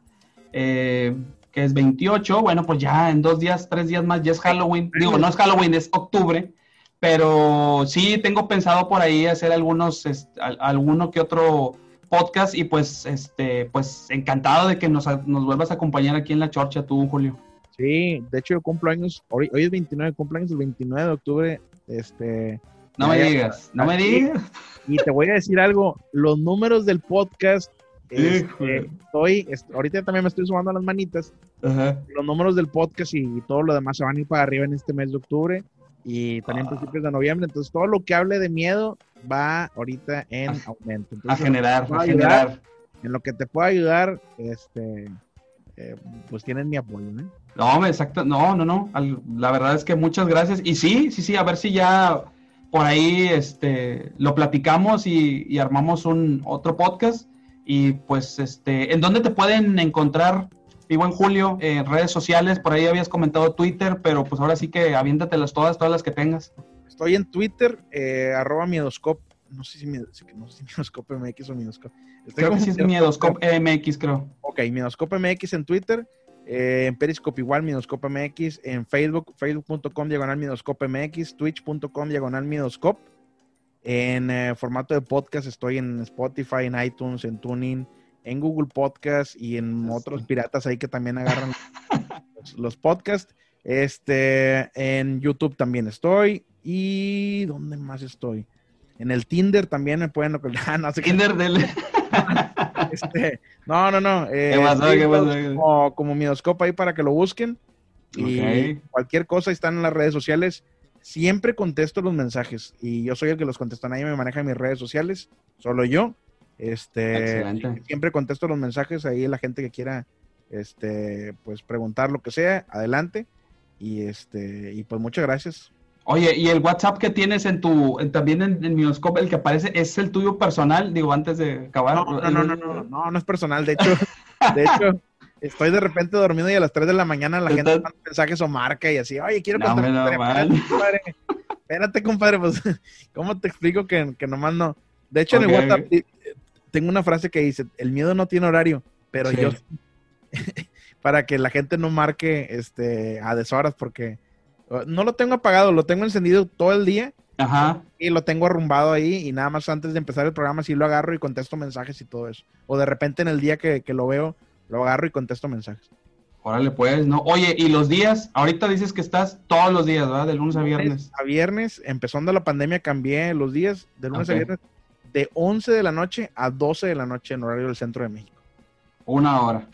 eh, que es 28, bueno, pues ya en dos días, tres días más ya es Halloween. Digo, no es Halloween, es octubre, pero sí tengo pensado por ahí hacer algunos, este, al- alguno que otro podcast y pues, este, pues encantado de que nos, nos vuelvas a acompañar aquí en La Chorcha, tú, Julio.
Sí, de hecho yo cumplo años, hoy, hoy es 29, cumplo años el 29 de octubre. Este,
No me digas, no me digas.
y te voy a decir algo, los números del podcast, este, estoy, est- ahorita también me estoy sumando a las manitas.
Ajá.
los números del podcast y todo lo demás se van a ir para arriba en este mes de octubre y también
Ah.
principios de noviembre. Entonces, todo lo que hable de miedo va ahorita en
A-
aumento.
A generar,
a ayudar.
generar.
en lo que te pueda ayudar, este, eh, pues tienes mi apoyo. ¿eh?
No, exacto, no, no, no. La verdad es que muchas gracias. Y sí, sí, sí, a ver si ya por ahí este, lo platicamos y, y armamos un otro podcast. Y pues, este, ¿en dónde te pueden encontrar, mi buen Julio? En redes sociales, por ahí habías comentado Twitter, pero pues ahora sí que aviéntatelas todas, todas las que tengas.
Estoy en Twitter, eh, arroba miedoscop. No sé si, miedo- no sé si miedoscop MX o miedoscop. Estoy
Creo que sí es
Miedoscop.
Miedoscope MX, creo.
Ok, Miedoscope MX en Twitter, eh, en Periscope igual, Miedoscope MX, en Facebook, facebook.com diagonal Miedoscope MX, twitch.com diagonal Miedoscope. En eh, formato de podcast estoy en Spotify, en iTunes, en Tuning, en Google Podcast y en
Eso.
otros piratas ahí que también agarran <laughs> los, los podcasts. Este, en YouTube también estoy. ¿Y dónde más estoy? En el Tinder también me pueden... Ah, <laughs> no sé qué-
Kinder del... <laughs>
este, no, no, no. eh,
¿Qué pasó?
sí,
¿Qué pasó?
Como, como Miedoscope ahí para que lo busquen. Y cualquier cosa están en las redes sociales. Siempre contesto los mensajes. Y yo soy el que los contesta. Nadie me maneja mis redes sociales. Solo yo. Este,
Excelente.
siempre contesto los mensajes. Ahí la gente que quiera este, pues preguntar lo que sea, adelante. Y este, y pues muchas gracias.
Oye, y el WhatsApp que tienes en tu, en- también en, en Minoscope, el que aparece, ¿es el tuyo personal? Digo, antes de acabar.
No, no, no, no, no, no, no es personal. De hecho, de hecho, <laughs> estoy de repente dormido y a las 3 de la mañana la gente manda mensajes o marca y así, oye, quiero
No,
contar.
no,
Espérate, compadre. Espérate, compadre, pues, <laughs> ¿cómo te explico que, que nomás no? De hecho, en
Ok,
el WhatsApp eh, tengo una frase que dice, el miedo no tiene horario, pero
Sí.
yo <laughs> para que la gente no marque este a deshoras porque no lo tengo apagado, lo tengo encendido todo el día
Ajá.
y lo tengo arrumbado ahí y nada más antes de empezar el programa sí lo agarro y contesto mensajes y todo eso. O de repente en el día que, que lo veo, lo agarro y contesto mensajes.
Órale, pues, ¿no? Oye, ¿y los días? Ahorita dices que estás todos los días, ¿verdad? De lunes a viernes.
A viernes, empezando la pandemia, cambié los días de lunes a viernes de 11 de la noche a 12 de la noche en horario del centro de México.
Una hora.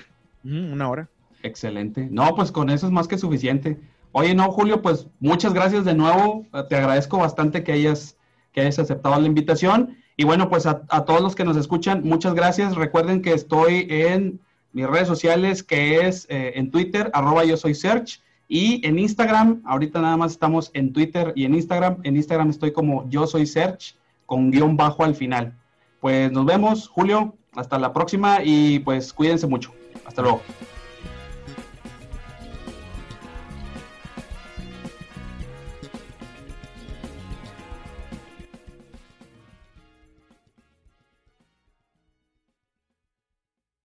Una hora.
Excelente. No, pues con eso es más que suficiente. Oye, no, Julio, pues muchas gracias de nuevo. Te agradezco bastante que hayas, que hayas aceptado la invitación. Y bueno, pues a, a todos los que nos escuchan, muchas gracias. Recuerden que estoy en mis redes sociales, que es eh, en Twitter, arroba yo soy Search, y en Instagram, ahorita nada más estamos en Twitter y en Instagram. En Instagram estoy como yo soy Search, con guion bajo al final. Pues nos vemos, Julio. Hasta la próxima y pues cuídense mucho. Hasta luego.